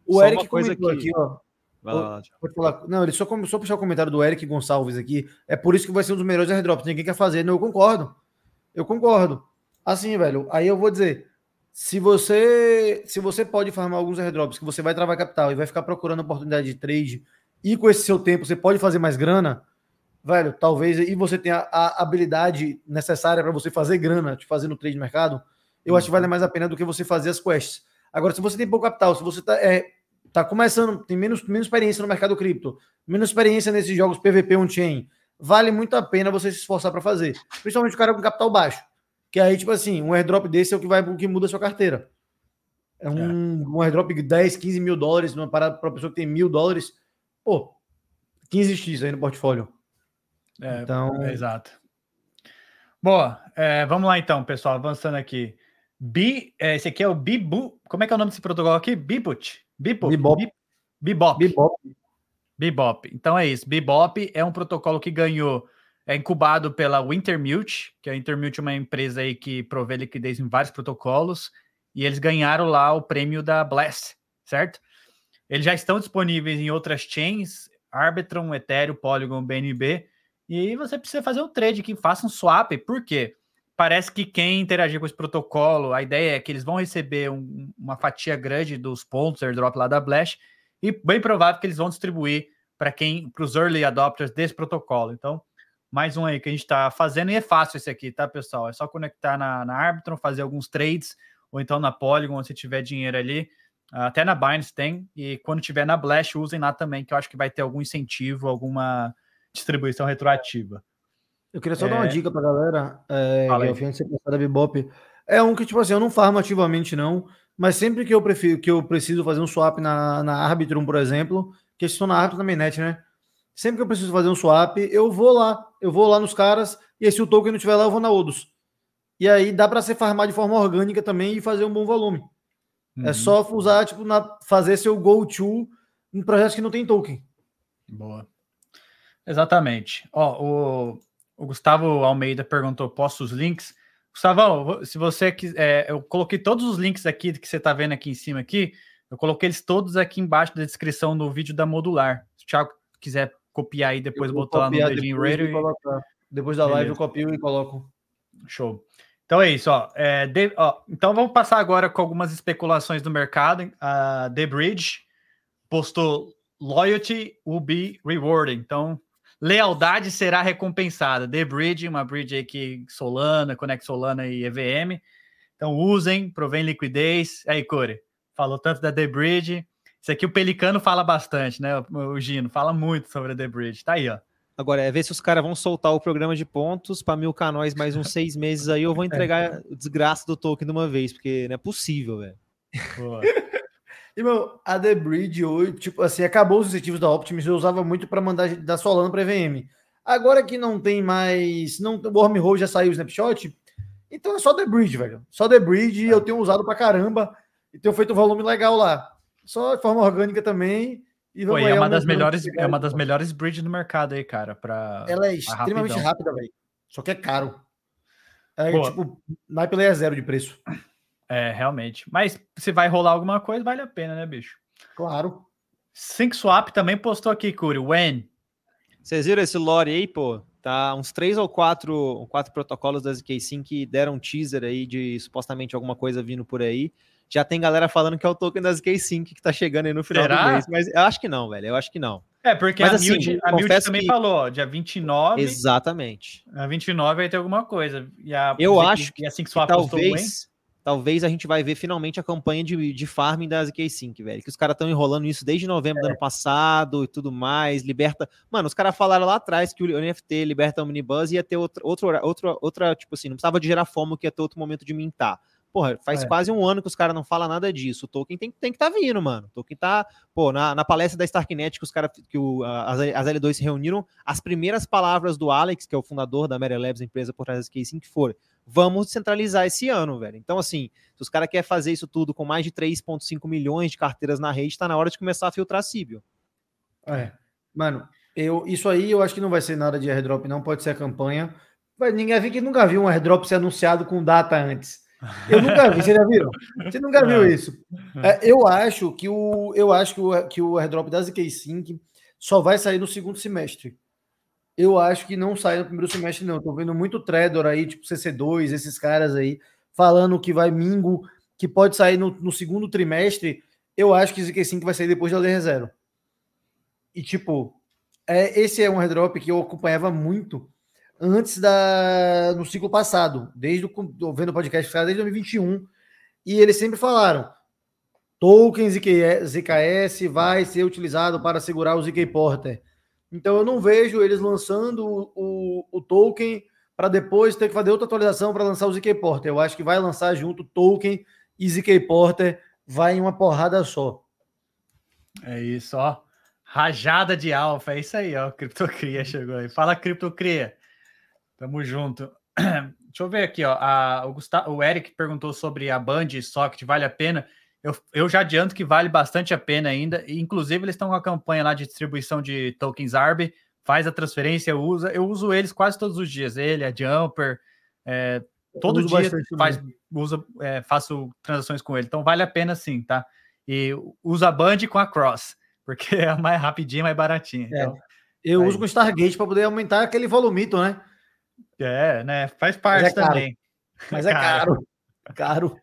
o só Eric uma coisa comentou que- aqui, ó. Vai lá. Pode falar. Não, ele só, só puxar o comentário do Eric Gonçalves aqui. É por isso que vai ser um dos melhores airdrops. Ninguém quer fazer. Não, eu concordo. Eu concordo. Assim, velho. Aí eu vou dizer. Se você se você pode farmar alguns airdrops que você vai travar capital e vai ficar procurando oportunidade de trade e com esse seu tempo você pode fazer mais grana, velho, talvez e você tenha a habilidade necessária para você fazer grana, de fazer no trade mercado, eu acho que vale mais a pena do que você fazer as quests. Agora, se você tem pouco capital, se você tá, é, tá começando, tem menos, menos experiência no mercado cripto, menos experiência nesses jogos PVP on-chain, vale muito a pena você se esforçar para fazer. Principalmente o cara com capital baixo. Que aí, tipo assim, um airdrop desse é o que vai o que muda a sua carteira. É um, é. um airdrop de 10, 15 mil dólares, numa parada para pessoa que tem mil dólares. Pô, 15x aí no portfólio. É, então, é, exato. Boa, vamos lá então, pessoal, avançando aqui. Bi, é, esse aqui é o Bibu. Como é que é o nome desse protocolo aqui? Bibut. Bibop. Bibop. Bibop. Bibop. Bebop. Então é isso. Bebop é um protocolo que ganhou, é incubado pela Wintermute, que a Wintermute é uma empresa aí que provê liquidez em vários protocolos, e eles ganharam lá o prêmio da Blast, certo? Eles já estão disponíveis em outras chains, Arbitrum, Ethereum, Polygon, BNB, e aí você precisa fazer um trade que faça um swap, por quê? Parece que quem interagir com esse protocolo, a ideia é que eles vão receber um, uma fatia grande dos pontos airdrop lá da Blast, e bem provável que eles vão distribuir para quem, para os early adopters desse protocolo. Então, mais um aí que a gente está fazendo, e é fácil esse aqui, tá, pessoal? É só conectar na, na Arbitrum, fazer alguns trades, ou então na Polygon, se tiver dinheiro ali. Até na Binance tem, e quando tiver na Blast, usem lá também, que eu acho que vai ter algum incentivo, alguma distribuição retroativa. Eu queria só é... dar uma é. dica para a galera, é, que é o da Bebop. É um que, tipo assim, eu não farmo ativamente, não, mas sempre que eu prefiro, que eu preciso fazer um swap na, na Arbitrum, por exemplo, que estou na Arbitrum na mainnet, né? Sempre que eu preciso fazer um swap, eu vou lá, eu vou lá nos caras, e aí, se o token não estiver lá, eu vou na Odus. E aí dá para ser farmar de forma orgânica também e fazer um bom volume. É uhum. É só usar, tipo, na, fazer seu go-to em projetos que não tem token. Boa. Exatamente. Ó, o, o Gustavo Almeida perguntou: posso os links? Gustavão, se você quiser, é, eu coloquei todos os links aqui que você está vendo aqui em cima aqui, eu coloquei eles todos aqui embaixo da descrição do vídeo da Modular. Se o Thiago quiser copiar aí depois botar lá no dedinho Raider. Depois da live eu copio e coloco. Show. Então é isso, ó. É, de, ó. Então vamos passar agora com algumas especulações do mercado. A The Bridge postou Loyalty will be rewarded. Então lealdade será recompensada. The Bridge, uma bridge aí que Solana, Conect Solana e EVM. Então usem, provém liquidez. Aí, Core, falou tanto da The Bridge. Isso aqui o Pelicano fala bastante, né? O Gino fala muito sobre a The Bridge. Tá aí, ó. Agora, é ver se os caras vão soltar o programa de pontos para mil canóis mais uns seis meses aí. Eu vou entregar o desgraça do token de uma vez, porque não é possível, velho. E, meu, a The Bridge hoje, tipo assim, acabou os incentivos da Optimus, eu usava muito para mandar da Solana para EVM. Agora que não tem mais. Não, o Wormhole já saiu o snapshot, então é só The Bridge, velho. Só The Bridge é. eu tenho usado pra caramba e tenho feito um volume legal lá. Só de forma orgânica também. E Pô, é uma das melhores, é uma das melhores bridges do mercado aí, cara. Pra, Ela é extremamente rápida, velho. Só que é caro. É Pô. tipo, é zero de preço. É, realmente. Mas se vai rolar alguma coisa, vale a pena, né, bicho? Claro. SyncSwap também postou aqui, Curi. When? Vocês viram esse lore aí, pô? Tá uns três ou quatro, quatro protocolos da ZK5 que deram um teaser aí de supostamente alguma coisa vindo por aí. Já tem galera falando que é o token da ZK5 que tá chegando aí no final Será? do mês, mas eu acho que não, velho. Eu acho que não. É, porque mas, a assim, Mild, a Mild também que... falou, ó, dia 29. Exatamente. A 29 vai ter alguma coisa. E a, eu acho que, assim que talvez talvez a gente vai ver finalmente a campanha de, de farming da ZK-Sync, velho. Que os caras estão enrolando isso desde novembro é. do ano passado e tudo mais. Liberta. Mano, os caras falaram lá atrás que o NFT liberta o Minibuzz ia ter outra, outra, outra, outra, tipo assim, não precisava de gerar fomo que ia ter outro momento de mintar. Porra, faz é. quase um ano que os caras não falam nada disso. O token tem, tem que estar tá vindo, mano. O token tá. Pô, na, na palestra da Starknet que os caras, que o, as, as L2 se reuniram, as primeiras palavras do Alex, que é o fundador da Mary Labs, a empresa por trás da SK5, que foram: vamos descentralizar esse ano, velho. Então, assim, se os caras querem fazer isso tudo com mais de 3,5 milhões de carteiras na rede, tá na hora de começar a filtrar Síbio. É. Mano, eu, isso aí eu acho que não vai ser nada de airdrop, não pode ser a campanha. Mas ninguém que nunca viu um airdrop ser anunciado com data antes. Eu nunca vi, vocês já viram? Você nunca viu isso? É, eu acho que o eu acho que o, que o airdrop da ZK5 só vai sair no segundo semestre. Eu acho que não sai no primeiro semestre, não. Tô vendo muito trader aí, tipo CC2, esses caras aí, falando que vai mingo, que pode sair no, no segundo trimestre. Eu acho que ZK5 vai sair depois da LR0. E, tipo, é, esse é um airdrop que eu acompanhava muito antes da no ciclo passado, desde o vendo o podcast desde 2021, e eles sempre falaram: token ZKS vai ser utilizado para segurar o ZK Porter. Então eu não vejo eles lançando o, o, token para depois ter que fazer outra atualização para lançar o ZK Porter. Eu acho que vai lançar junto Token e ZK Porter, vai em uma porrada só. É isso, ó. Rajada de alfa, é isso aí, ó. Criptocria chegou aí. Fala, Criptocria. Tamo junto. Deixa eu ver aqui, ó. A, o, Gustavo, o Eric perguntou sobre a Band Socket, vale a pena? Eu, eu já adianto que vale bastante a pena ainda. Inclusive, eles estão com a campanha lá de distribuição de tokens ARB. Faz a transferência, usa. Eu uso eles quase todos os dias. Ele, a Jumper. É, todo dia faz, usa, é, faço transações com ele. Então vale a pena sim, tá? E usa a Band com a Cross, porque é mais rapidinha, mais baratinha. É. Então, eu aí. uso com o Stargate para poder aumentar aquele volumito, né? É, né? Faz parte Mas é também. Mas é caro. caro.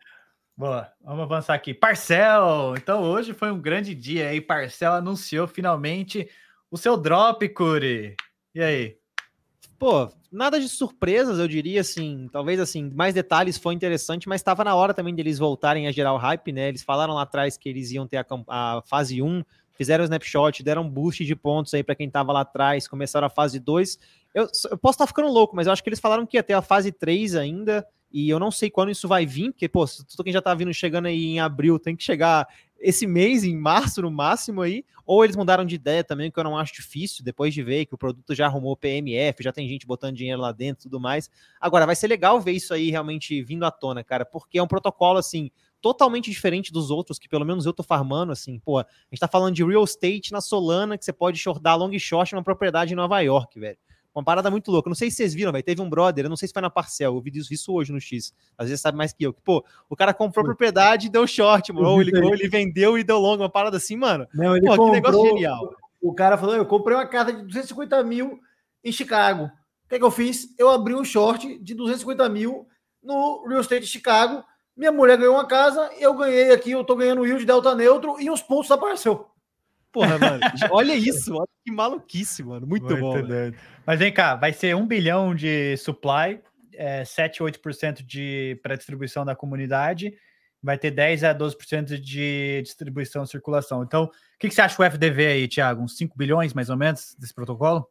Boa, vamos avançar aqui. Parcel! Então hoje foi um grande dia aí. Parcel anunciou finalmente o seu drop, Curi. E aí? Pô, nada de surpresas, eu diria assim. Talvez assim, mais detalhes foi interessante, mas estava na hora também deles voltarem a gerar o hype, né? Eles falaram lá atrás que eles iam ter a, a fase 1, fizeram o snapshot, deram um boost de pontos aí para quem estava lá atrás, começaram a fase 2. Eu, eu posso estar tá ficando louco, mas eu acho que eles falaram que ia ter a fase 3 ainda. E eu não sei quando isso vai vir, porque, pô, tudo quem já tá vindo chegando aí em abril tem que chegar esse mês, em março no máximo aí, ou eles mudaram de ideia também, que eu não acho difícil, depois de ver que o produto já arrumou PMF, já tem gente botando dinheiro lá dentro e tudo mais. Agora, vai ser legal ver isso aí realmente vindo à tona, cara, porque é um protocolo, assim, totalmente diferente dos outros, que pelo menos eu tô farmando, assim, pô, a gente tá falando de real estate na Solana, que você pode shortar long short numa propriedade em Nova York, velho. Uma parada muito louca. Não sei se vocês viram, velho. Teve um brother, eu não sei se foi na Parcel, eu vi isso hoje no X. Às vezes sabe mais que eu. Que, pô, o cara comprou propriedade e deu short, mano. Ou ele, ou ele vendeu e deu longo. Uma parada assim, mano. Não, ele pô, comprou, que negócio genial. O cara falou: eu comprei uma casa de 250 mil em Chicago. O que, é que eu fiz? Eu abri um short de 250 mil no Real Estate de Chicago. Minha mulher ganhou uma casa, eu ganhei aqui, eu tô ganhando yield delta neutro e uns pontos apareceu. Porra, mano, olha isso, olha que maluquice, mano. Muito, Muito bom. Mas vem cá, vai ser um bilhão de supply, é, 7, 8% de para distribuição da comunidade, vai ter 10 a 12% de distribuição e circulação. Então, o que, que você acha do FDV aí, Thiago? Uns 5 bilhões mais ou menos desse protocolo?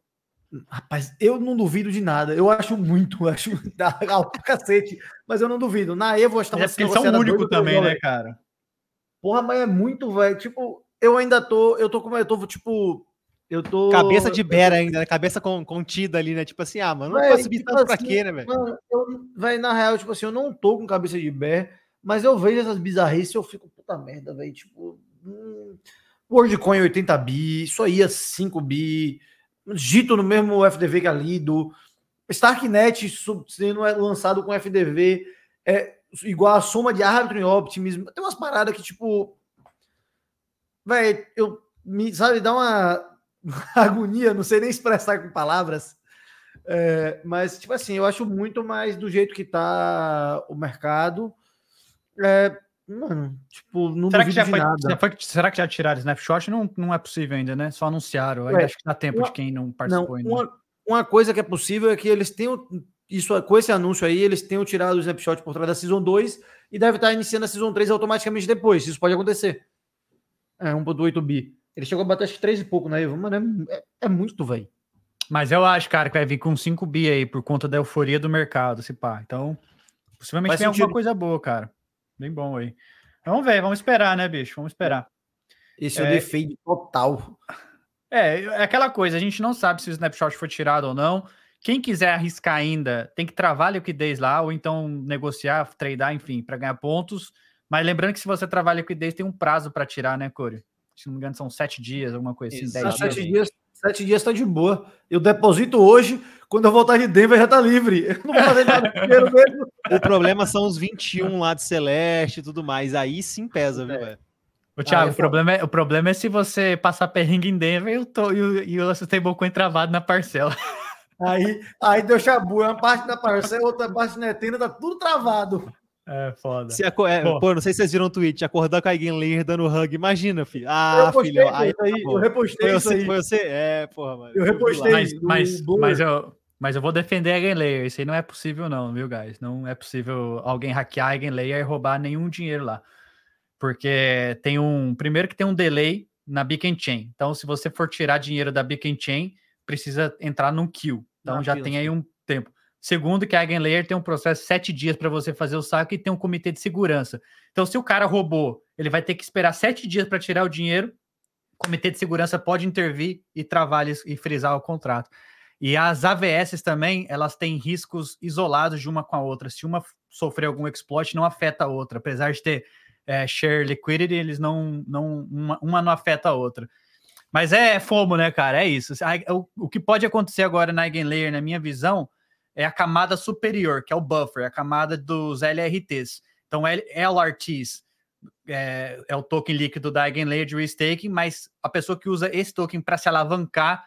Rapaz, eu não duvido de nada. Eu acho muito, acho alto cacete, mas eu não duvido. Na Evo, eu é porque eles são único também, né, cara? Porra, mas é muito, velho. Tipo, eu ainda tô, eu tô como eu tô tipo eu tô cabeça de Bera ainda, né? Cabeça com, contida ali, né? Tipo assim, ah, mano, não véio, subir tipo tanto assim, pra quê, né, velho? Vai na real, tipo assim, eu não tô com cabeça de Bear, mas eu vejo essas bizarrices e eu fico puta merda, velho, tipo, hum, WorldCoin 80 bi, isso aí é 5 bi, dito no mesmo FDV que a Lido, Starknet sendo lançado com FDV é igual a soma de árbitro e optimismo. Tem umas paradas que, tipo, Véi, eu me sabe, dá uma agonia, não sei nem expressar com palavras. É, mas, tipo assim, eu acho muito mais do jeito que tá o mercado. É, mano, tipo, não será que já foi, já foi, será que já tiraram snapshot? Não, não é possível ainda, né? Só anunciaram. Ainda é, acho que dá tempo uma, de quem não participou não, ainda. Uma, uma coisa que é possível é que eles tenham. Isso, com esse anúncio aí, eles tenham tirado o snapshot por trás da Season 2 e deve estar iniciando a Season 3 automaticamente depois. Isso pode acontecer. É, 1.8 bi. Ele chegou a bater acho que 3 e pouco na Evo, mano, é, é muito, velho. Mas eu acho, cara, que vai vir com 5 bi aí, por conta da euforia do mercado, se pá. Então, possivelmente Faz tem sentido. alguma coisa boa, cara. Bem bom aí. Vamos ver, vamos esperar, né, bicho? Vamos esperar. Esse é, é o defeito total. É, é aquela coisa, a gente não sabe se o snapshot foi tirado ou não. Quem quiser arriscar ainda, tem que travar a liquidez lá, ou então negociar, tradear, enfim, para ganhar pontos. Mas lembrando que se você travar liquidez, tem um prazo para tirar, né, Corey? Se não me engano, são sete dias, alguma coisa assim. Dez sete dias. Sete dias está de boa. Eu deposito hoje, quando eu voltar de Denver já está livre. Eu não vou fazer nada mesmo. O problema são os 21 lá de Celeste e tudo mais. Aí sim pesa, viu, é. velho? O Thiago, ah, o, problema é, o problema é se você passar perrengue em Denver e, tô, e, o, e o stablecoin travado na parcela. Aí, aí deu chabu, uma parte da parcela, outra parte na tenda, tá tudo travado. É foda. Se aco... é, pô, não sei se vocês viram o tweet, acordar com a Game Layer dando hug. Imagina, filho. Ah, filho. Aí, aí, eu repostei foi você, aí. Foi você? É, porra, mano. Eu repostei. Mas, mas, mas, eu, mas eu vou defender a Game Layer. Isso aí não é possível, não, viu, guys? Não é possível alguém hackear a Game Layer e roubar nenhum dinheiro lá. Porque tem um. Primeiro que tem um delay na Beacon Chain. Então, se você for tirar dinheiro da Beacon Chain, precisa entrar num kill. Então, já tem aí um tempo. Segundo, que a Eigenlayer tem um processo de sete dias para você fazer o saque e tem um comitê de segurança. Então, se o cara roubou, ele vai ter que esperar sete dias para tirar o dinheiro. O comitê de segurança pode intervir e travar e frisar o contrato. E as AVS também, elas têm riscos isolados de uma com a outra. Se uma sofrer algum exploit, não afeta a outra. Apesar de ter é, share liquidity, eles não, não uma, uma não afeta a outra. Mas é, fomo, né, cara? É isso. O, o que pode acontecer agora na Eigenlayer, na minha visão, é a camada superior, que é o buffer, a camada dos LRTs. Então, LRTs é, é o token líquido da Eigenlayer de restaking, mas a pessoa que usa esse token para se alavancar,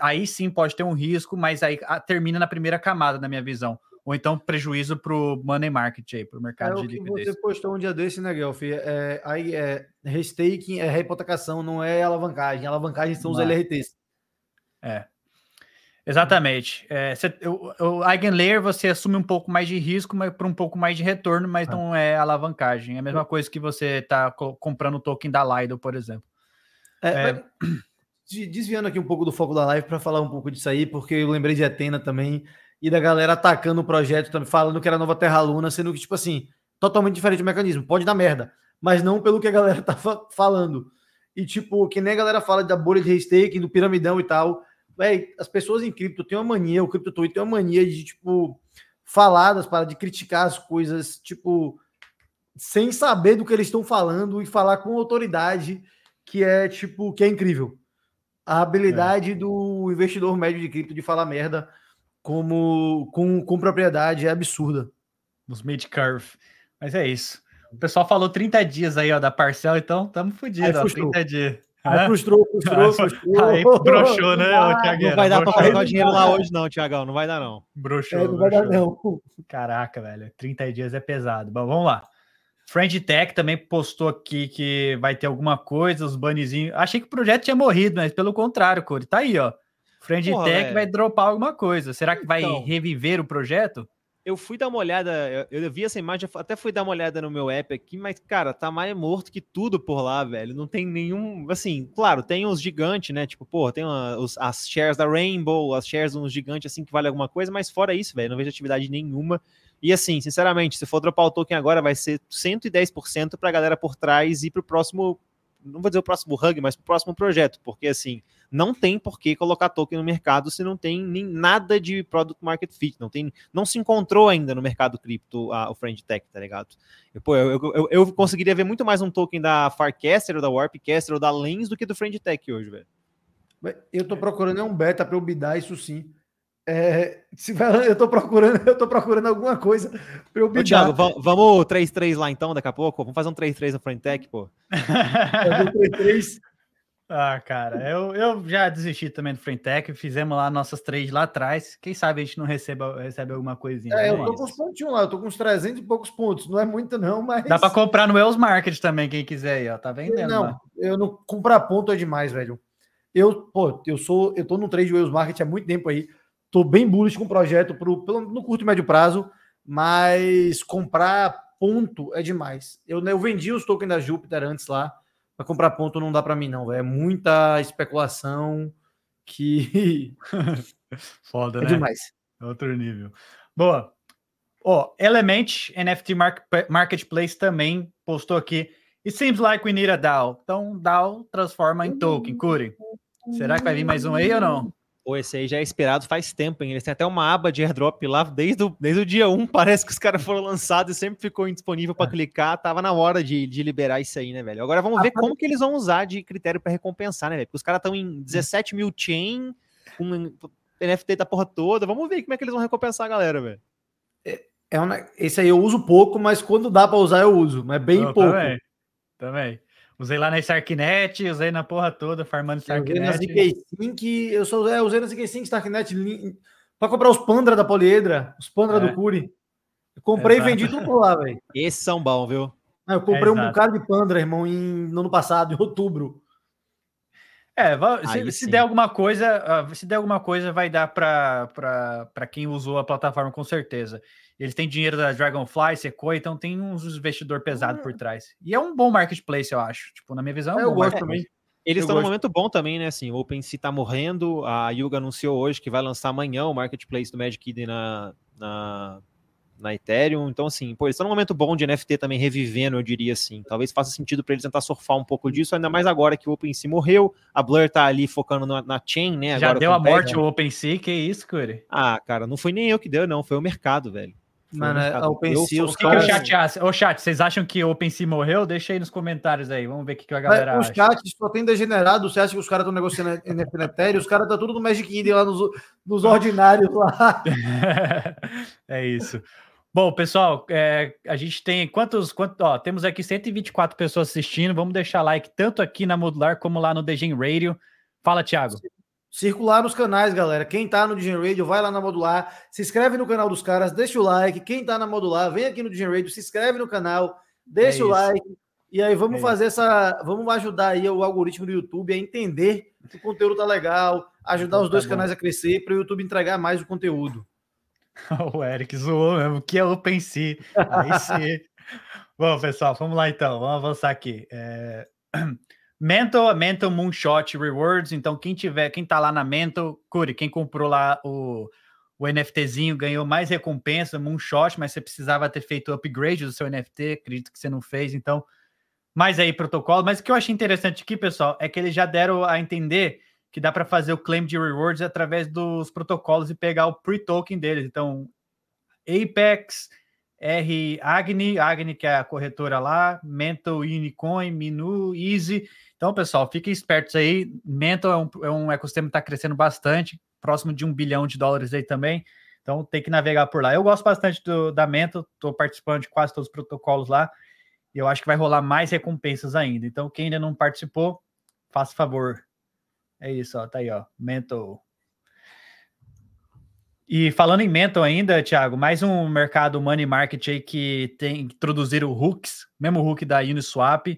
aí sim pode ter um risco, mas aí termina na primeira camada, na minha visão ou então prejuízo para o money market aí, para o mercado é de liquidez. Você postou um dia desse, né, Guelph? É, aí é restaking, é hipotecação, não é alavancagem. Alavancagem são os LRTs. É. Exatamente. É, você, o, o Eigenlayer você assume um pouco mais de risco, mas para um pouco mais de retorno, mas ah. não é alavancagem. É a mesma coisa que você está co comprando o token da Lido, por exemplo. É, é... Desviando aqui um pouco do foco da live para falar um pouco disso aí, porque eu lembrei de Atena também e da galera atacando o projeto também, falando que era nova Terra Luna, sendo que, tipo assim, totalmente diferente o mecanismo. Pode dar merda, mas não pelo que a galera tá falando. E, tipo, que nem a galera fala da bolha de restaking, do piramidão e tal. Véi, as pessoas em cripto têm uma mania, o cripto Twitter tem uma mania de, tipo, falar das paradas, de criticar as coisas, tipo, sem saber do que eles estão falando e falar com autoridade, que é, tipo, que é incrível. A habilidade é. do investidor médio de cripto de falar merda como com, com propriedade é absurda. Nos mid-curve. Mas é isso. O pessoal falou 30 dias aí, ó, da parcela, então estamos fodidos, ó, 30 dias. Aí frustrou, frustrou, frustrou. Aí broxou, né, Thiago? Não vai dar para colocar o dinheiro lá hoje, não, Tiagão. Não vai dar, não. Broxou. É, não vai dar, não. Caraca, velho. 30 dias é pesado. Bom, vamos lá. Friend Tech também postou aqui que vai ter alguma coisa, os bannizinhos. Achei que o projeto tinha morrido, mas pelo contrário, Cori. Tá aí, ó. Friend Porra, Tech vai dropar alguma coisa. Será que vai então, reviver o projeto? Eu fui dar uma olhada, eu, eu vi essa imagem, até fui dar uma olhada no meu app aqui, mas, cara, tá mais morto que tudo por lá, velho. Não tem nenhum. Assim, claro, tem uns gigantes, né? Tipo, pô, tem uma, os, as shares da Rainbow, as shares uns gigantes assim que vale alguma coisa, mas fora isso, velho, não vejo atividade nenhuma. E assim, sinceramente, se for dropar o token agora, vai ser 110% pra galera por trás e pro próximo não vou dizer o próximo hug, mas o próximo projeto, porque assim, não tem por que colocar token no mercado se não tem nem nada de product market fit, não tem, não se encontrou ainda no mercado cripto a, o Friend Tech, tá ligado? Eu, pô, eu, eu, eu, conseguiria ver muito mais um token da Farcaster ou da Warpcaster ou da Lens do que do Friend Tech hoje, velho. Eu tô procurando um beta para eu bidar isso sim. É, se vai, eu tô procurando, eu tô procurando alguma coisa para eu bidar. Ô, Thiago, vamos 3-3 lá então, daqui a pouco? Vamos fazer um 3-3 no Friend Tech, pô. 3-3. Ah, cara, eu, eu já desisti também do Frentech, fizemos lá nossas três lá atrás. Quem sabe a gente não receba, recebe alguma coisinha. É, eu tô com os pontinhos lá, eu tô com uns 300 e poucos pontos. Não é muito, não, mas. Dá para comprar no Wells Market também, quem quiser aí, ó. Tá vendendo. Não, lá. eu não. Comprar ponto é demais, velho. Eu, pô, eu sou. Eu tô no trade Wells Market há muito tempo aí. Tô bem bullish com o projeto pro, pelo, no curto e médio prazo, mas comprar ponto é demais. Eu, eu vendi os tokens da Júpiter antes lá para comprar ponto não dá para mim, não. Véio. É muita especulação que. Foda, é né? demais. Outro nível. Boa. Ó, oh, Element NFT Marketplace também postou aqui. It seems like we need a DAO. Então, DAO transforma em token. Curi. Será que vai vir mais um aí ou não? Pô, esse aí já é esperado faz tempo, hein? Eles têm até uma aba de airdrop lá desde o, desde o dia 1. Parece que os caras foram lançados e sempre ficou indisponível para é. clicar. Tava na hora de, de liberar isso aí, né, velho? Agora vamos ver como que eles vão usar de critério para recompensar, né, velho? Porque os caras estão em 17 mil chain, com NFT da porra toda. Vamos ver como é que eles vão recompensar a galera, velho. É, é um, esse aí eu uso pouco, mas quando dá para usar eu uso, mas bem eu pouco. Também. também. Usei lá na Starknet, usei na porra toda, farmando Starknet. Eu usei na ZK eu só é, usei na ZK Starknet para comprar os Pandra da Poliedra, os Pandra é. do Curi. Eu comprei Exato. e vendi tudo por lá, velho. Esses são bons, viu? Ah, eu comprei é, um bocado de Pandra, irmão, em, no ano passado, em outubro. É, se, se der alguma coisa, ah, se der alguma coisa, vai dar para quem usou a plataforma com certeza. Eles têm dinheiro da Dragonfly, Sequoia, então tem uns investidor pesado por ah. trás. E é um bom marketplace, eu acho. Tipo, na minha visão, é um eu gosto também. Eles estão num momento bom também, né? Assim, o OpenSea tá morrendo. A Yuga anunciou hoje que vai lançar amanhã o marketplace do Magic Eden na, na, na Ethereum. Então, assim, pô, eles estão num momento bom de NFT também revivendo, eu diria assim. Talvez faça sentido para eles tentar surfar um pouco disso, ainda mais agora que o OpenSea morreu, a Blur tá ali focando na, na chain, né? Já agora deu a morte o OpenSea, que isso, Curi? Ah, cara, não foi nem eu que deu, não, foi o mercado, velho. Mano, a OpenSea, os que caras... Que o chat? Ô, chat, vocês acham que o OpenSea morreu? Deixa aí nos comentários aí, vamos ver o que, a galera Mas, acha. Os chats só tem degenerado, você acha que os caras estão negociando NFT na Ethereum? Os caras estão tá tudo no Magic Eden lá nos, nos ordinários lá. é isso. Bom, pessoal, é, a gente tem quantos, quantos, ó, temos aqui 124 pessoas assistindo, vamos deixar like tanto aqui na Modular como lá no Degen Radio. Fala, Thiago circular nos canais, galera. Quem tá no Digen Radio, vai lá na Modular, se inscreve no canal dos caras, deixa o like. Quem tá na Modular, vem aqui no Digen Radio, se inscreve no canal, deixa é o like. E aí vamos é fazer isso. essa, vamos ajudar aí o algoritmo do YouTube a entender que o conteúdo tá legal, ajudar os dois tá canais a crescer para o YouTube entregar mais o conteúdo. o Eric zoou mesmo, que é OpenSea. Aí sim. Bom, pessoal, vamos lá então, vamos avançar aqui. É... Mental, Mental Moonshot Rewards. Então, quem tiver, quem tá lá na Mental, Curi, quem comprou lá o, o NFTzinho ganhou mais recompensa, Moonshot, mas você precisava ter feito o upgrade do seu NFT, acredito que você não fez, então, mais aí protocolo. Mas o que eu achei interessante aqui, pessoal, é que eles já deram a entender que dá para fazer o claim de rewards através dos protocolos e pegar o pre-token deles. Então, Apex, R Agni, Agni que é a corretora lá, Mental Unicoin, Minu, Easy. Então, pessoal, fiquem espertos aí. Mental é um, é um ecossistema que está crescendo bastante, próximo de um bilhão de dólares aí também. Então, tem que navegar por lá. Eu gosto bastante do, da Mental, estou participando de quase todos os protocolos lá. E eu acho que vai rolar mais recompensas ainda. Então, quem ainda não participou, faça favor. É isso, ó, tá aí, ó. Mental e falando em Mental ainda, Thiago, mais um mercado money market aí que tem introduziram o hooks, mesmo hook da Uniswap,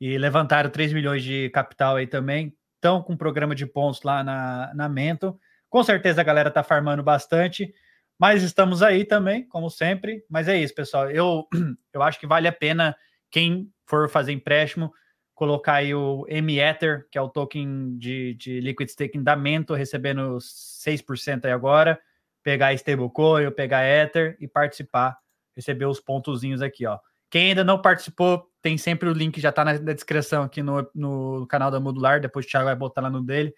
e levantaram 3 milhões de capital aí também. Estão com um programa de pontos lá na, na Mental. Com certeza a galera tá farmando bastante, mas estamos aí também, como sempre. Mas é isso, pessoal. Eu, eu acho que vale a pena quem for fazer empréstimo colocar aí o M-Ether, que é o token de, de liquid staking da Mento, recebendo 6% aí agora pegar stablecoin pegar Ether e participar, receber os pontozinhos aqui, ó. Quem ainda não participou, tem sempre o link, já tá na, descrição aqui no, no canal da Modular, depois o Thiago vai botar lá no dele.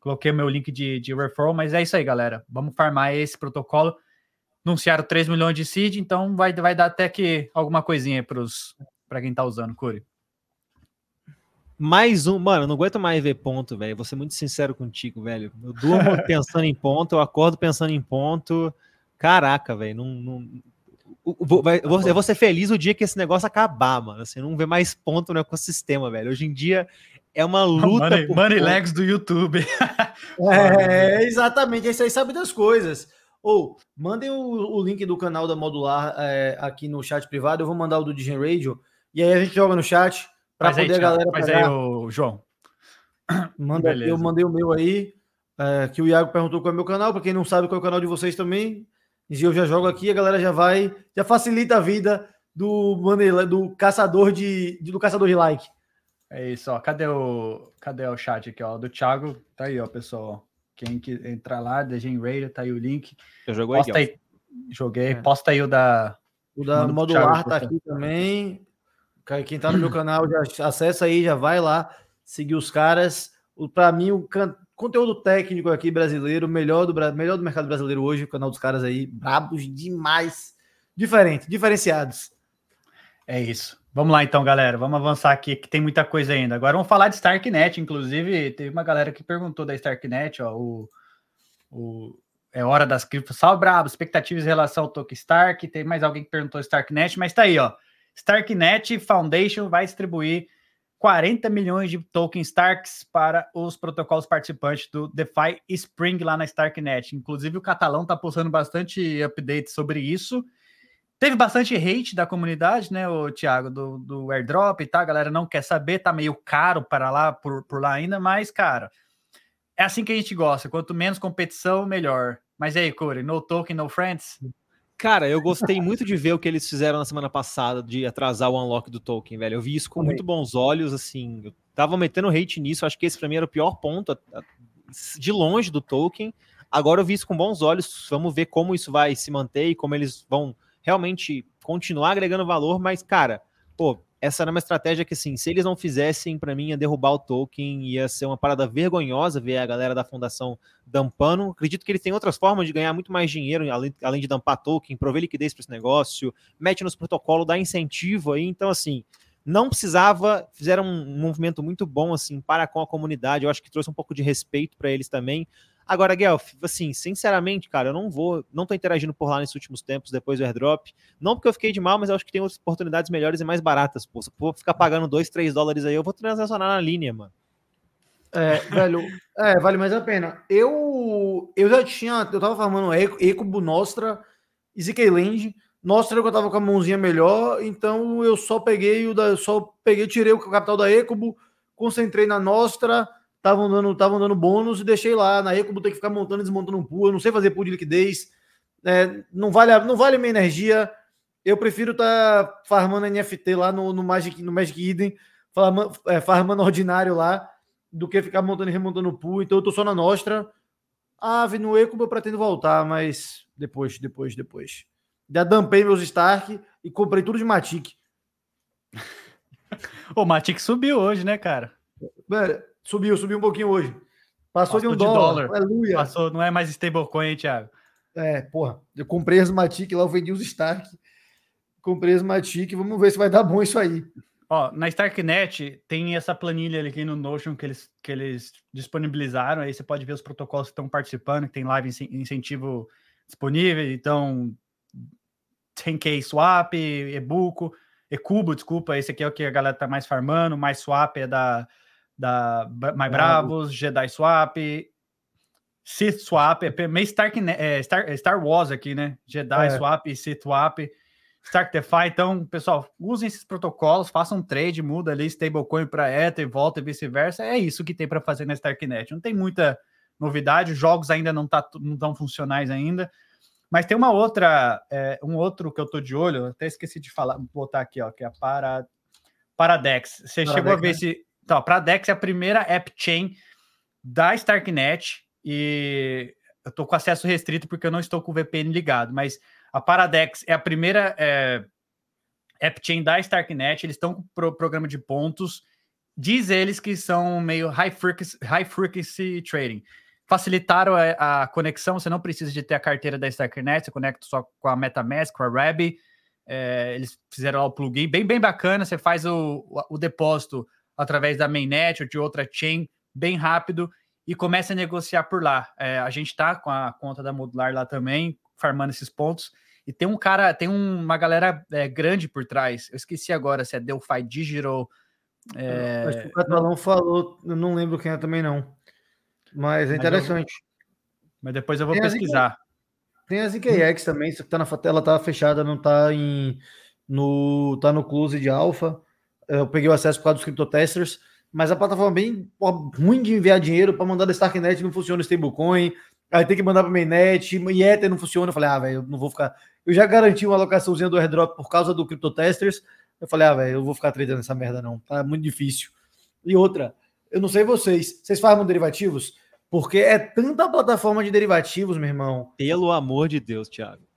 Coloquei o meu link de, de referral, mas é isso aí, galera. Vamos farmar esse protocolo. Anunciaram 3 milhões de seed, então vai, vai dar até que alguma coisinha para quem tá usando, Curi. Mais um, mano, eu não aguento mais ver ponto, velho. Vou ser muito sincero contigo, velho. Eu durmo pensando em ponto, eu acordo pensando em ponto. Caraca, velho, não, não... Vou, vai, vou, eu vou ser feliz o dia que esse negócio acabar, mano. Você assim, não vê mais ponto no ecossistema, velho. Hoje em dia é uma luta. Money, money legs do YouTube. é, exatamente. Esse aí sabe das coisas. Ou oh, mandem o, o, link do canal da Modular é, aqui no chat privado. Eu vou mandar o do Digen Radio. E aí a gente joga no chat para poder aí, a galera Faz pegar. aí, o João. Manda aqui, eu mandei o meu aí, é, que o Iago perguntou qual é o meu canal, para quem não sabe qual é o canal de vocês também. E eu já jogo aqui, a galera já vai, já facilita a vida do do caçador de, do caçador de like. É isso, ó. Cadê o cadê o chat aqui, ó? Do Thiago, tá aí, ó, pessoal. Quem que entrar lá, DG Radio, tá aí o link. Eu jogo aí, aí. Joguei, é. posta aí o da o da modular tá aqui também. Quem tá no meu canal já acessa aí, já vai lá seguir os caras. Para mim, o can... conteúdo técnico aqui brasileiro, melhor do, melhor do mercado brasileiro hoje, o canal dos caras aí, brabos demais. Diferente, diferenciados. É isso. Vamos lá então, galera. Vamos avançar aqui, que tem muita coisa ainda. Agora vamos falar de Starknet. Inclusive, teve uma galera que perguntou da Starknet, ó, o, o é hora das criptos. Salve, brabo. Expectativas em relação ao token Stark. Tem mais alguém que perguntou Starknet, mas tá aí, ó. Starknet Foundation vai distribuir 40 milhões de tokens Starks para os protocolos participantes do DeFi Spring lá na Starknet. Inclusive, o Catalão está postando bastante update sobre isso. Teve bastante hate da comunidade, né, o Thiago, do, do airdrop e tal. A galera não quer saber, tá meio caro para lá, por, por lá ainda, mas, cara, é assim que a gente gosta. Quanto menos competição, melhor. Mas aí, Corey, no token, no friends? Cara, eu gostei muito de ver o que eles fizeram na semana passada de atrasar o unlock do token, velho. Eu vi isso com muito bons olhos, assim. Eu tava metendo hate nisso, acho que esse pra mim era o pior ponto de longe do token. Agora eu vi isso com bons olhos. Vamos ver como isso vai se manter e como eles vão realmente continuar agregando valor. Mas, cara, pô, essa era uma estratégia que, assim, se eles não fizessem, para mim, ia derrubar o token, ia ser uma parada vergonhosa ver a galera da fundação dampando. Acredito que eles têm outras formas de ganhar muito mais dinheiro, além, além de dampar token, prover liquidez para esse negócio, mete nos protocolos, dá incentivo aí. Então, assim, não precisava, fizeram um movimento muito bom, assim, para com a comunidade. Eu acho que trouxe um pouco de respeito para eles também. Agora, Guelph, assim, sinceramente, cara, eu não vou, não tô interagindo por lá nesses últimos tempos, depois do airdrop. Não porque eu fiquei de mal, mas eu acho que tem outras oportunidades melhores e mais baratas. Pô, se eu ficar pagando 2, 3 dólares aí, eu vou transacionar na linha, mano. É, velho, é, vale mais a pena. Eu, eu já tinha, eu tava farmando Ecobo, Nostra e ZK Land. Nostra eu tava com a mãozinha melhor, então eu só peguei o da, só peguei, tirei o capital da Ecobo, concentrei na Nostra estavam dando, tavam dando bônus e deixei lá. Na Ecobo tem que ficar montando e desmontando um pool. Eu não sei fazer pool de liquidez. É, não, vale, não vale minha energia. Eu prefiro estar tá farmando NFT lá no, no, Magic, no Magic Eden, farmando, é, farmando ordinário lá, do que ficar montando e remontando o pool. Então eu tô só na Nostra. Ave no Ecobo eu pretendo voltar, mas depois, depois, depois. Já dampei meus Stark e comprei tudo de Matic. o Matic subiu hoje, né, cara? Subiu, subiu um pouquinho hoje. Passou, Passou de um de dólar. dólar. Aleluia. Passou, não é mais stablecoin, Thiago. É, porra. Eu comprei as Matic lá, eu vendi os Stark. Comprei as Matic, vamos ver se vai dar bom isso aí. Ó, na Starknet tem essa planilha aqui no Notion que eles, que eles disponibilizaram. Aí você pode ver os protocolos que estão participando, que tem live incentivo disponível. Então, 10K Swap, Ebuco, Ecubo, desculpa, esse aqui é o que a galera tá mais farmando. Mais Swap é da da Mais Bravos, Jedi Swap, Sith Swap, é meio Stark, é, Star, é Star Wars aqui, né? Jedi é. Swap, Sith Swap, Stark DeFi. Então, pessoal, usem esses protocolos, façam um trade, muda ali stablecoin para Ether, volta e vice-versa. É isso que tem para fazer na Starknet. Não tem muita novidade, os jogos ainda não tá, não estão funcionais ainda. Mas tem uma outra, é, um outro que eu tô de olho, até esqueci de falar, botar aqui, ó, que é a para, Paradex. Você Paradex, chegou a ver né? esse então, para Dex é a primeira app chain da Starknet e eu estou com acesso restrito porque eu não estou com o VPN ligado, mas a Paradex é a primeira é, app chain da Starknet, eles estão com pro programa de pontos, diz eles que são meio high frequency, high frequency trading. Facilitaram a, a, conexão, você não precisa de ter a carteira da Starknet, você conecta só com a MetaMask, com a Rabi, é, eles fizeram lá o plugin, bem, bem bacana, você faz o, o, o depósito através da mainnet ou de outra chain bem rápido e começa a negociar por lá. É, a gente está com a conta da Modular lá também, farmando esses pontos. E tem um cara, tem uma galera é, grande por trás. Eu esqueci agora se é Delphi Digital. É... Acho que o Catalão falou, eu não lembro quem é também não. Mas é interessante. Mas, mas depois eu vou tem pesquisar. tem a ZKX também, só que tá na ela tá fechada, não tá em no tá no close de alfa eu peguei o acesso por causa dos criptotesters, mas a plataforma é bem ruim de enviar dinheiro para mandar da Starknet não funciona o stablecoin, aí tem que mandar para mainnet, e Ether não funciona. Eu falei, ah, velho, eu não vou ficar. Eu já garanti uma alocaçãozinha do airdrop por causa do criptotesters. Eu falei, ah, velho, eu vou ficar tradando essa merda não, tá muito difícil. E outra, eu não sei vocês, vocês farmam derivativos? Porque é tanta plataforma de derivativos, meu irmão. Pelo amor de Deus, Thiago.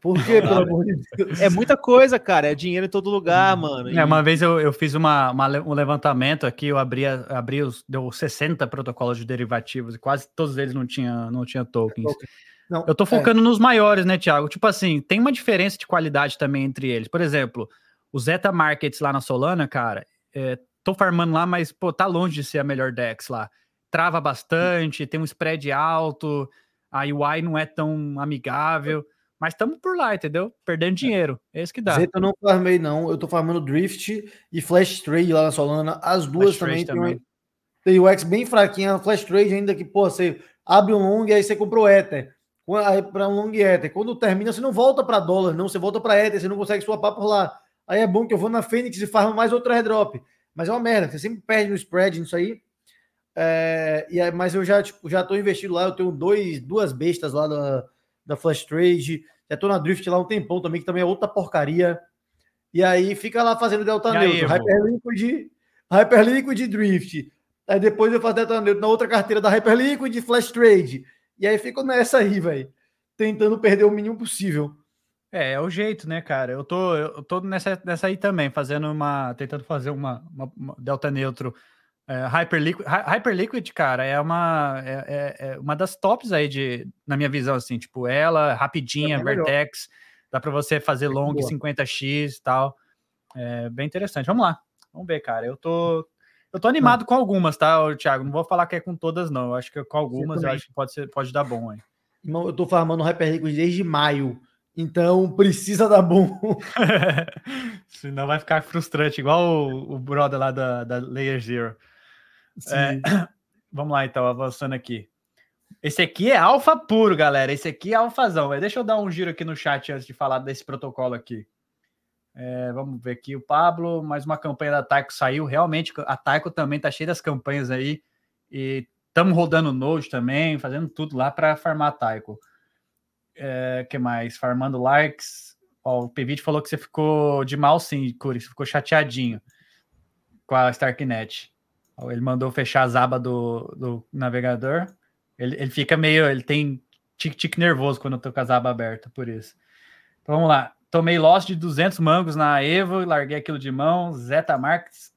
Por quê, pelo amor de Deus? É muita coisa, cara. É dinheiro em todo lugar, hum. mano. É, uma vez eu, eu fiz uma, uma, um levantamento aqui, eu abri, abri os, deu 60 protocolos de derivativos e quase todos eles não tinham não tinha tokens. Não, eu tô focando é. nos maiores, né, Thiago? Tipo assim, tem uma diferença de qualidade também entre eles. Por exemplo, o Zeta Markets lá na Solana, cara, é, tô farmando lá, mas, pô, tá longe de ser a melhor DEX lá. Trava bastante, tem um spread alto, a UI não é tão amigável. Mas estamos por lá, entendeu? Perdendo é. dinheiro. É isso que dá. Zeta eu não farmei, não. Eu tô farmando Drift e Flash Trade lá na Solana. As duas também, também. Tem, o X bem fraquinha. Flash Trade ainda que, pô, você abre um long e aí você comprou Ether. Aí para um long Ether. Quando termina, você não volta para dólar, não. Você volta para Ether, você não consegue swapar por lá. Aí é bom que eu vou na Fênix e farmo mais outro airdrop. Mas é uma merda, você sempre perde no spread nisso aí. É, e aí, mas eu já, tipo, já tô investido lá, eu tenho dois, duas bestas lá da da Flash Trade. Já tô na Drift lá um tempão também, que também é outra porcaria. E aí fica lá fazendo Delta Neutro, Hyperliquid, Hyperliquid Drift. Aí depois eu faço delta neutro na outra carteira da Hyperliquid, Flash Trade. E aí fico nessa aí, velho. Tentando perder o mínimo possível. É, é o jeito, né, cara? Eu tô, eu tô nessa, nessa aí também, fazendo uma. Tentando fazer uma, uma, uma delta neutro. É, Hyperliquid, Hyperliquid, cara, é uma, é, é, é, uma das tops aí de, na minha visão, assim, tipo, ela, rapidinha, é Vertex, dá para você fazer long 50x e tal. É bem interessante. Vamos lá. Vamos ver, cara. Eu tô, eu tô animado com algumas, tá, Thiago? Não vou falar que é com todas, não. Eu acho que com algumas eu acho que pode, ser, pode dar bom aí. Irmão, eu tô farmando Hyperliquid desde maio. Então precisa dar bom. Senão vai ficar frustrante, igual o, o brother lá da, da Layer Zero. É, vamos lá, então, avançando aqui. Esse aqui é alfa puro, galera. Esse aqui é alfazão. Deixa eu dar um giro aqui no chat antes de falar desse protocolo aqui. É, vamos ver aqui o Pablo, mais uma campanha da Taiko saiu. Realmente, a Taiko também tá cheia das campanhas aí. E estamos rodando Node também, fazendo tudo lá para farmar a Taiko. É, que mais? Farmando likes. Ó, o Pivit falou que você ficou de mal sim, Curi. Você ficou chateadinho com a Starknet. Ele mandou fechar as abas do, do navegador. Ele, ele fica meio. Ele tem tique-tique nervoso quando eu tô com as abas abertas, por isso. Então vamos lá. Tomei loss de 200 mangos na Evo, larguei aquilo de mão. Zeta Marks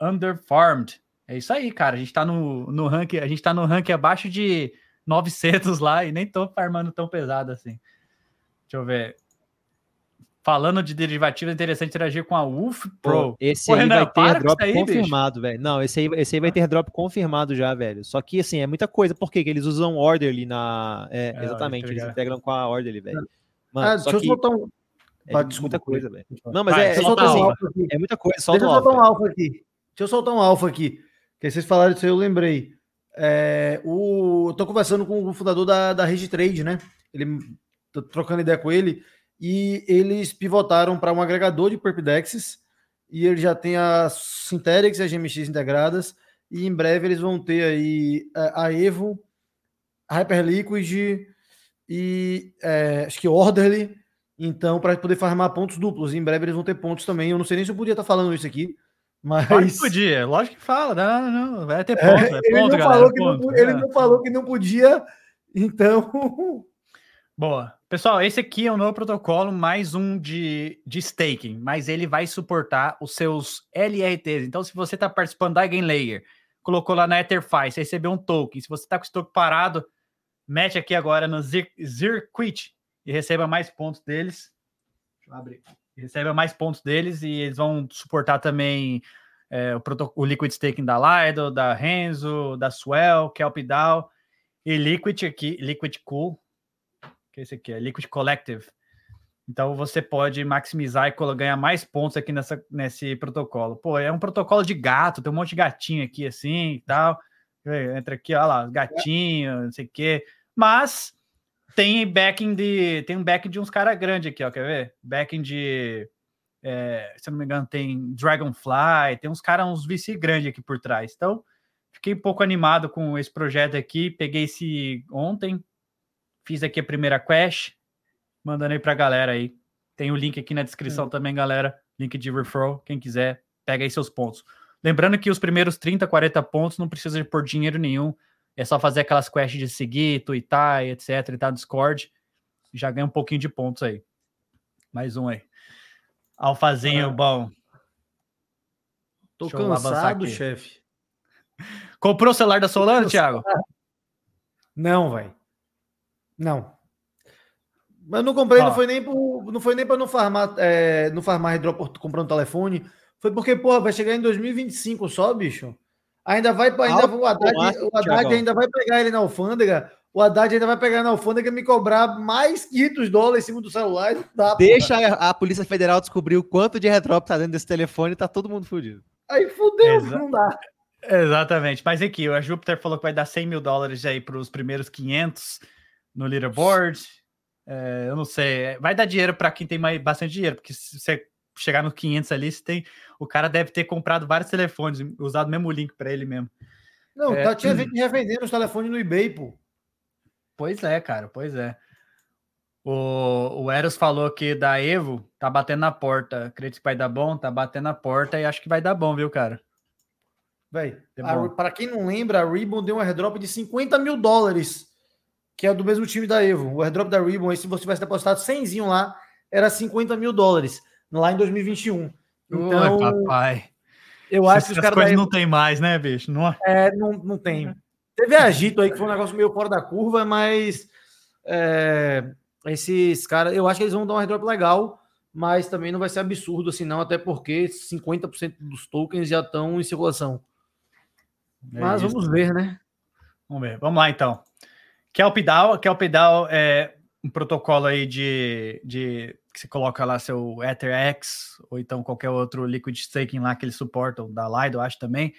underfarmed. É isso aí, cara. A gente tá no, no ranking, a gente tá no ranking abaixo de 900 lá e nem tô farmando tão pesado assim. Deixa eu ver. Falando de derivativa, é interessante interagir com a UF Pro. Esse Pô, aí Renan, vai ter drop aí, confirmado, velho. Não, esse aí, esse aí vai ter drop confirmado já, velho. Só que, assim, é muita coisa. Por quê? Porque eles usam Orderly na... É, é, exatamente, eles integram com a Orderly, velho. Mano, ah, deixa que... eu soltar um... É muita coisa, velho. Não, mas vai, é, é, assim, é, muita coisa. Solta deixa eu soltar um alfa aqui. Deixa eu soltar um alfa aqui. Porque vocês falaram disso aí, eu lembrei. É, o, eu tô conversando com o fundador da, da Regitrade, né? Ele, tô trocando ideia com ele e eles pivotaram para um agregador de Perpidexes e ele já tem a Synthetics e a GMX integradas e em breve eles vão ter aí é, a Evo, a Hyperliquid e é, acho que Orderly, então para poder farmar pontos duplos. E em breve eles vão ter pontos também. Eu não sei nem se eu podia estar falando isso aqui, mas Pode podia, lógico que fala, não, não, vai ter ponto, é, é ele, ponto, não galera, ponto, não, ele não falou que não podia, então Boa. Pessoal, esse aqui é o novo protocolo, mais um de, de staking, mas ele vai suportar os seus LRTs. Então, se você está participando da Layer, colocou lá na EtherFi, recebeu um token. Se você está com o estoque parado, mete aqui agora no Zirquit e receba mais pontos deles. Deixa eu abrir. Receba mais pontos deles e eles vão suportar também é, o, o, Liquid Staking da Lido, da Renzo, da Swell, KelpDAO e Liquid aqui, Liquid Cool que é esse aqui, é Liquid Collective. Então você pode maximizar e ganhar mais pontos aqui nessa, nesse protocolo. Pô, é um protocolo de gato, tem um monte de gatinho aqui assim e tal. Entra aqui, olha lá, gatinho, não sei o quê. Mas tem backing de. Tem um backing de uns caras grandes aqui, ó. Quer ver? Backing de. É, se não me engano, tem Dragonfly, tem uns caras, uns VC grandes aqui por trás. Então, fiquei um pouco animado com esse projeto aqui. Peguei esse ontem, Fiz aqui a primeira quest, mandando aí pra galera aí. Tem o link aqui na descrição também, galera. Link de referral, quem quiser, pega aí seus pontos. Lembrando que os primeiros 30, 40 pontos não precisa de pôr dinheiro nenhum. É só fazer aquelas quests de seguir, tweetar, etc. E tá no Discord. Já ganha um pouquinho de pontos aí. Mais um aí. Alfazinho ah. bom. Tô Deixa cansado, chefe. Comprou o celular da Solana, Thiago? Não, vai. Não. Mas não comprei, não foi nem por, não foi nem para não farmar, é, não farmar hidroport comprando telefone. Foi porque, porra, vai chegar em 2025 só, bicho. Ainda vai, ainda, o Haddad, o Haddad ainda vai pegar ele na alfândega. O Haddad ainda vai pegar na alfândega e me cobrar mais 500 dólares em cima do celular. Dá, Deixa a, a, Polícia Federal descobrir o quanto de retrópio tá dentro desse telefone e tá todo mundo fudido. Aí fudeu, Exa não dá. Exatamente. Mas aqui, a Júpiter falou que vai dar 100 mil dólares aí para os primeiros 500 no leaderboard. É, eu não sei. Vai dar dinheiro para quem tem mais, bastante dinheiro, porque se você chegar nos 500 ali, você tem, o cara deve ter comprado vários telefones, usado o mesmo link para ele mesmo. Não, é, tá, tinha gente revendendo os telefones no eBay, pô. Pois é, cara, pois é. O, o Eros falou que da Evo tá batendo na porta. Acredito que vai dar bom, tá batendo na porta e acho que vai dar bom, viu, cara? Velho, para quem não lembra, a Ribbon deu um airdrop de 50 mil dólares, que é do mesmo time da Evo. O airdrop da Ribbon, aí, se você tivesse depositado 100 lá, era 50 mil dólares, lá em 2021. Então, Oi, papai. Eu acho que os caras. Evo... não tem mais, né, bicho? Não... É, não, não tem. Teve agito aí, que foi um negócio meio fora da curva, mas é, esses caras, eu acho que eles vão dar um airdrop legal mas também não vai ser absurdo assim, não, até porque 50% dos tokens já estão em circulação. É mas isso. vamos ver, né? Vamos ver. Vamos lá então. Kelpdao, Kelpdao é um protocolo aí de, de que você coloca lá seu EtherX ou então qualquer outro liquid staking lá que eles suportam da Lido, acho também.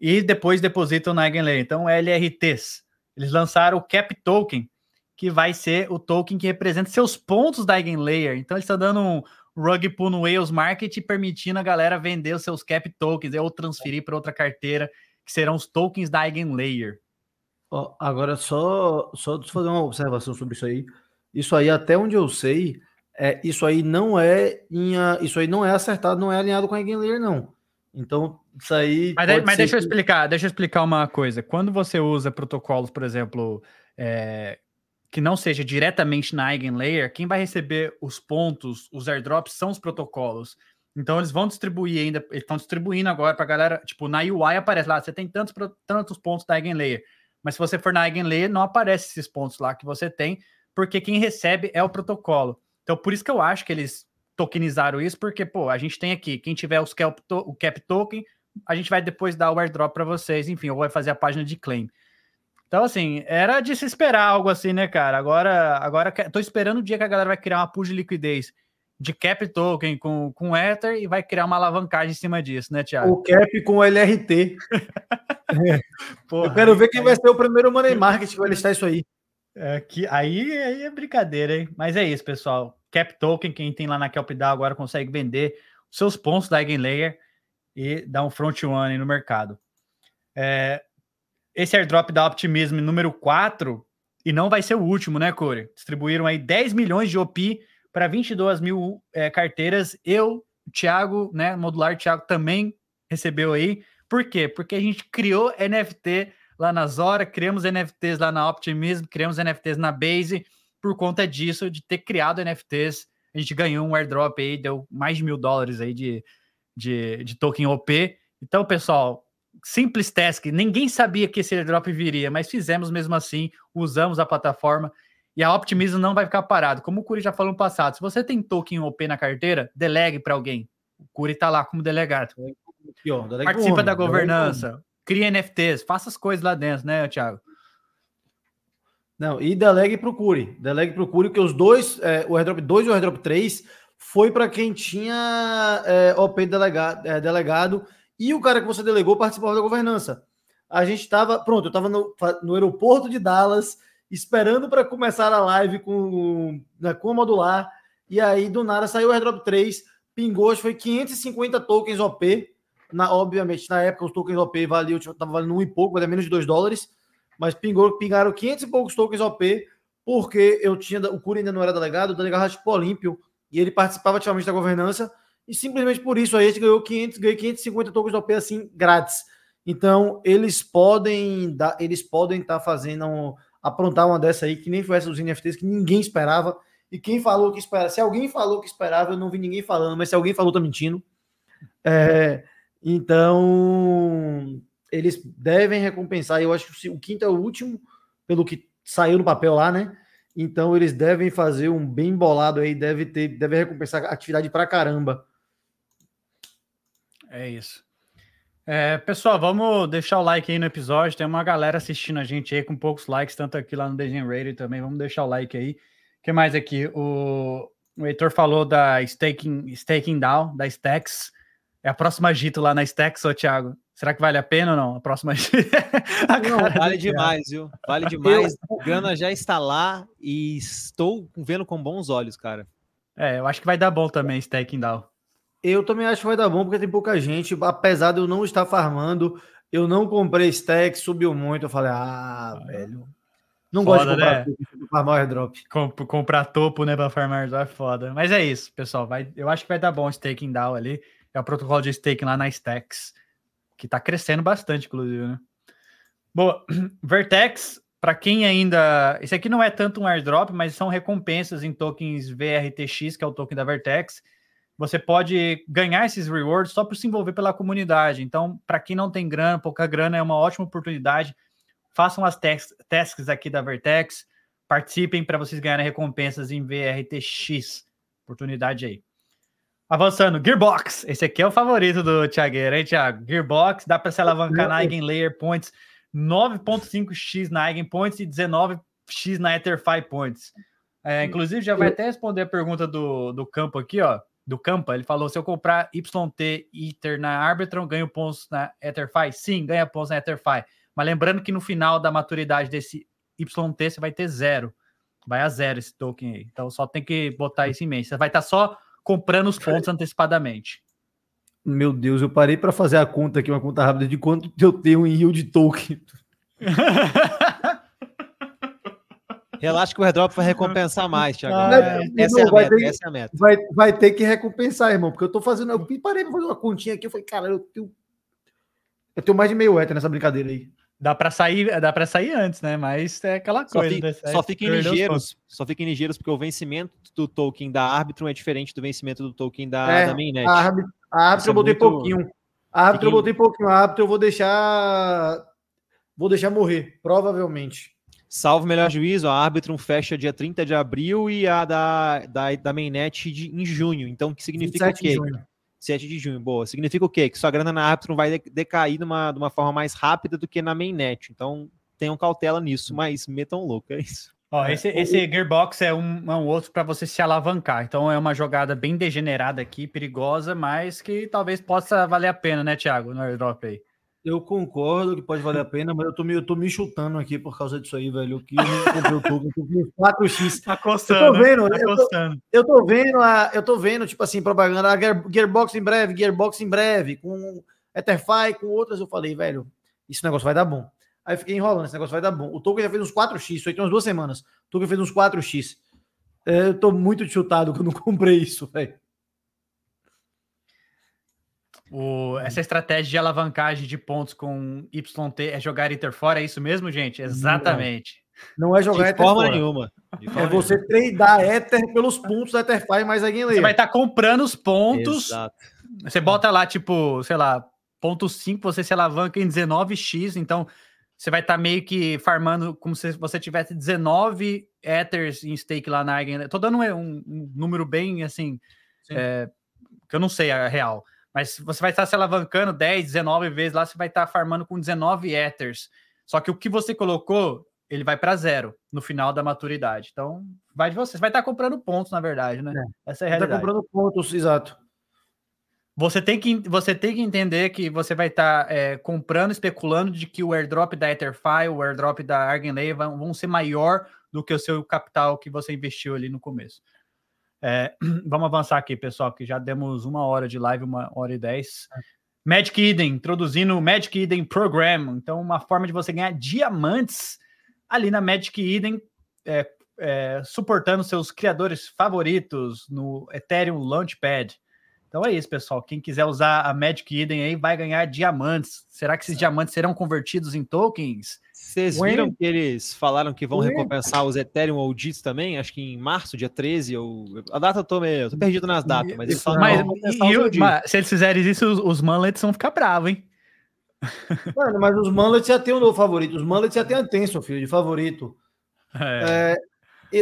E depois depositam na Eigenlayer. Então, LRTs. Eles lançaram o Cap Token, que vai ser o token que representa seus pontos da Eigenlayer. Então ele está dando um rug pull no Whales Market, permitindo a galera vender os seus cap tokens ou transferir para outra carteira, que serão os tokens da Eigenlayer. Oh, agora, só, só fazer uma observação sobre isso aí. Isso aí, até onde eu sei, é, isso aí não é em, isso aí não é acertado, não é alinhado com a Eigenlayer, não. Então, isso aí. Mas, mas deixa que... eu explicar, deixa eu explicar uma coisa. Quando você usa protocolos, por exemplo, é, que não seja diretamente na Eigenlayer, quem vai receber os pontos, os airdrops, são os protocolos. Então eles vão distribuir ainda, eles estão distribuindo agora para a galera, tipo, na UI aparece lá, você tem tantos, tantos pontos da Eigenlayer, mas se você for na Eigenlayer, não aparece esses pontos lá que você tem, porque quem recebe é o protocolo. Então por isso que eu acho que eles tokenizaram isso, porque, pô, a gente tem aqui, quem tiver os cap, o cap token, a gente vai depois dar o airdrop para vocês, enfim, ou vai fazer a página de claim. Então, assim, era de se esperar algo assim, né, cara? Agora, agora tô esperando o dia que a galera vai criar uma pool de liquidez de cap token com, com Ether e vai criar uma alavancagem em cima disso, né, Thiago? O cap com o LRT. é. Porra, Eu quero ver quem vai ser o primeiro money market que vai listar isso aí. É, que, aí, aí é brincadeira, hein? Mas é isso, pessoal. Cap token, quem tem lá na CapDAO agora consegue vender os seus pontos da Eigenlayer e dar um front one no mercado. É, esse airdrop da Optimism número 4, e não vai ser o último, né, Corey? Distribuíram aí 10 milhões de OP para 22 mil é, carteiras. Eu, Thiago, né, modular Thiago também recebeu aí. Por quê? Porque a gente criou NFT lá na Zora, criamos NFTs lá na Optimism, criamos NFTs na Base. Por conta disso, de ter criado NFTs, a gente ganhou um airdrop aí, deu mais de mil dólares aí de, de, de token OP. Então, pessoal, simples task, ninguém sabia que esse airdrop viria, mas fizemos mesmo assim, usamos a plataforma e a Optimism não vai ficar parado. Como o Curi já falou no passado, se você tem token OP na carteira, delegue para alguém. O Curi está lá como delegado. Participa da governança, cria NFTs, faça as coisas lá dentro, né, Thiago? Não, e delegue para o Curi. Delegue para o Curi, que os dois, é, o airdrop 2 e o airdrop 3, foi para quem tinha é, OP delegado, é, delegado e o cara que você delegou participava da governança. A gente estava, pronto, eu estava no, no aeroporto de Dallas, esperando para começar a live com, né, com a modular, e aí do nada saiu o airdrop 3, pingou, foi 550 tokens OP. Na, obviamente, na época os tokens OP valiam, estava valendo um e pouco, valia menos de 2 dólares, mas pingou, pingaram 500 e poucos tokens OP, porque eu tinha, o Curi ainda não era delegado, o delegado era tipo Olímpio, e ele participava ativamente da governança, e simplesmente por isso aí gente ganhou 500, ganhou 550 tokens OP assim grátis. Então, eles podem dar, eles podem estar tá fazendo aprontar uma dessa aí que nem foi essa dos NFTs que ninguém esperava. E quem falou que esperava, se alguém falou que esperava, eu não vi ninguém falando, mas se alguém falou, tá mentindo. É, então, eles devem recompensar. Eu acho que o quinto é o último, pelo que saiu no papel lá, né? Então, eles devem fazer um bem bolado aí, deve ter, deve recompensar atividade pra caramba é isso. É, pessoal, vamos deixar o like aí no episódio. Tem uma galera assistindo a gente aí com poucos likes, tanto aqui lá no Degen Radio também. Vamos deixar o like aí. O que mais aqui? O, o Heitor falou da Staking, staking Down, da Stacks. É a próxima agito lá na Stacks, ô Thiago. Será que vale a pena ou não? A próxima Não, vale demais, viu? Vale demais. O Gana já está lá e estou vendo com bons olhos, cara. É, eu acho que vai dar bom também Staking Down. Eu também acho que vai dar bom, porque tem pouca gente. Apesar de eu não estar farmando, eu não comprei stack, subiu muito. Eu falei, ah, velho. Não foda, gosto de comprar né? topo, farmar airdrop. Comp comprar topo, né, para farmar airdrop é foda. Mas é isso, pessoal. Vai, eu acho que vai dar bom o staking down ali. É o protocolo de staking lá na Stacks. que tá crescendo bastante, inclusive, né? Boa, Vertex, para quem ainda. Esse aqui não é tanto um airdrop, mas são recompensas em tokens VRTX, que é o token da Vertex. Você pode ganhar esses rewards só por se envolver pela comunidade. Então, para quem não tem grana, pouca grana, é uma ótima oportunidade. Façam as tasks aqui da Vertex, participem para vocês ganharem recompensas em VRTX. Oportunidade aí. Avançando, Gearbox. Esse aqui é o favorito do Thiagueira, hein, Thiago? Gearbox, dá para se alavancar na Eigen Layer Points, 9.5x na Eigen Points e 19x na Etherfi Points. É, inclusive, já vai até responder a pergunta do, do campo aqui, ó. Do Campa, ele falou: se eu comprar YT Ether na Arbitron, ganho pontos na Etherfi? Sim, ganha pontos na Etherfi. Mas lembrando que no final da maturidade desse YT você vai ter zero. Vai a zero esse token aí. Então só tem que botar isso em mente. Você vai estar só comprando os pontos antecipadamente. Meu Deus, eu parei para fazer a conta aqui, uma conta rápida de quanto eu tenho em yield token. Relaxa que o airdrop vai recompensar mais, Thiago. Ah, é, essa, é meta, ter, essa, é a meta, Vai, vai ter que recompensar, irmão, porque eu tô fazendo. Eu parei para fazer uma continha aqui. Eu falei, cara, eu tenho. Eu tenho mais de meio ether nessa brincadeira aí. Dá para sair, dá para sair antes, né? Mas é aquela só coisa. Fica, né? Só fiquem ligeiros, só fiquem ligeiros porque o vencimento do token da Arbitrum é diferente do vencimento do token da, é, da mainnet. A Arbitrum, a Arbitrum eu botei muito... pouquinho. A Arbitrum eu botei pouquinho. A Arbitrum eu vou deixar vou deixar morrer, provavelmente. Salvo melhor juízo, a Arbitrum fecha dia 30 de abril e a da, da, da mainnet de, em junho. Então, o que significa o quê? 7 de junho, boa. Significa o quê? Que sua grana na Arbitrum vai decair de uma, de uma forma mais rápida do que na mainnet. Então, tenham cautela nisso, mas metam louco, é isso. Ó, esse, esse Gearbox é um, é um outro para você se alavancar. Então é uma jogada bem degenerada aqui, perigosa, mas que talvez possa valer a pena, né, Thiago, no airdrop aí. Eu concordo que pode valer a pena, mas eu tô me, eu tô me chutando aqui por causa disso aí, velho. Que eu não comprei o token, eu tô 4x. Tá coçando. Eu tô vendo, tá eu, tô, eu, tô, vendo a, eu tô vendo, tipo assim, propaganda, a Gearbox em breve, Gearbox em breve, com Etherfi, com outras. Eu falei, velho, esse negócio vai dar bom. Aí eu fiquei enrolando, esse negócio vai dar bom. O token já fez uns 4x, isso aí tem umas duas semanas. O token fez uns 4x. É, eu tô muito chutado quando comprei isso, velho. O, essa estratégia de alavancagem de pontos com YT é jogar Ether fora, é isso mesmo, gente? Exatamente. Não, não é jogar de Ether forma fora. nenhuma. De forma é você tradar Ether pelos pontos da Etherfi mais alguém Você vai estar tá comprando os pontos. Exato. Você bota lá, tipo, sei lá, ponto 5, você se alavanca em 19x, então você vai estar tá meio que farmando como se você tivesse 19 Ethers em stake lá na Eigen. Tô dando um, um número bem assim, é, que eu não sei a real. Mas você vai estar se alavancando 10, 19 vezes lá, você vai estar farmando com 19 Ethers. Só que o que você colocou, ele vai para zero no final da maturidade. Então, vai de você. Você vai estar comprando pontos, na verdade, né? É. Essa é a realidade. Está comprando pontos, exato. Você tem que, você tem que entender que você vai estar é, comprando, especulando de que o airdrop da Etherfi, o airdrop da Argenlay vão, vão ser maior do que o seu capital que você investiu ali no começo. É, vamos avançar aqui, pessoal, que já demos uma hora de live, uma hora e dez. É. Magic Eden, introduzindo o Magic Eden Program. Então, uma forma de você ganhar diamantes ali na Magic Eden, é, é, suportando seus criadores favoritos no Ethereum Launchpad. Então é isso, pessoal. Quem quiser usar a Magic Eden aí vai ganhar diamantes. Será que esses diamantes serão convertidos em tokens? Vocês viram que eles falaram que vão recompensar os Ethereum OGs também? Acho que em março, dia 13, ou... a data eu tô meio, eu tô perdido nas datas, mas eles falaram mas, e, mas, se eles fizerem isso, os, os Manlets vão ficar bravos, hein? Mano, mas os Manlets já tem um novo favorito. Os Manlets já tem a Tensor, filho, de favorito. É. É,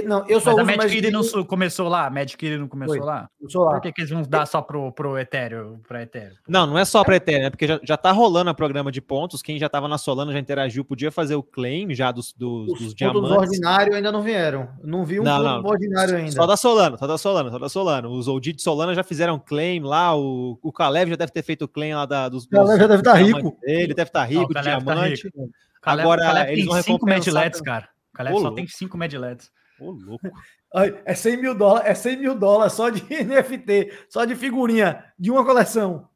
não, eu só Mas a Magic Eden não começou lá? A Magic Eden não começou Foi. lá? Começou lá. Por que, que eles vão dar só pro, pro Ethereum, pra Ethereum? Não, não é só para Ethereum, é porque já, já tá rolando a programa de pontos. Quem já tava na Solana já interagiu, podia fazer o claim já dos, dos, Os dos diamantes. Os ordinários ainda não vieram. Não vi um não, não. ordinário ainda. Só da Solana, só da Solana, só da Solana. Os OG de Solana já fizeram claim lá, o, o Kalev já deve ter feito o claim lá da, dos. O Kalev já deve estar tá rico. Ele deve estar tá rico, não, de tá diamante. Tá rico. Agora, Caleb eles vão cinco Medlets, cara. O Caleb só tem cinco Medlets. Ô, louco. É 100 mil dólares, é 100 mil dólares só de NFT, só de figurinha, de uma coleção.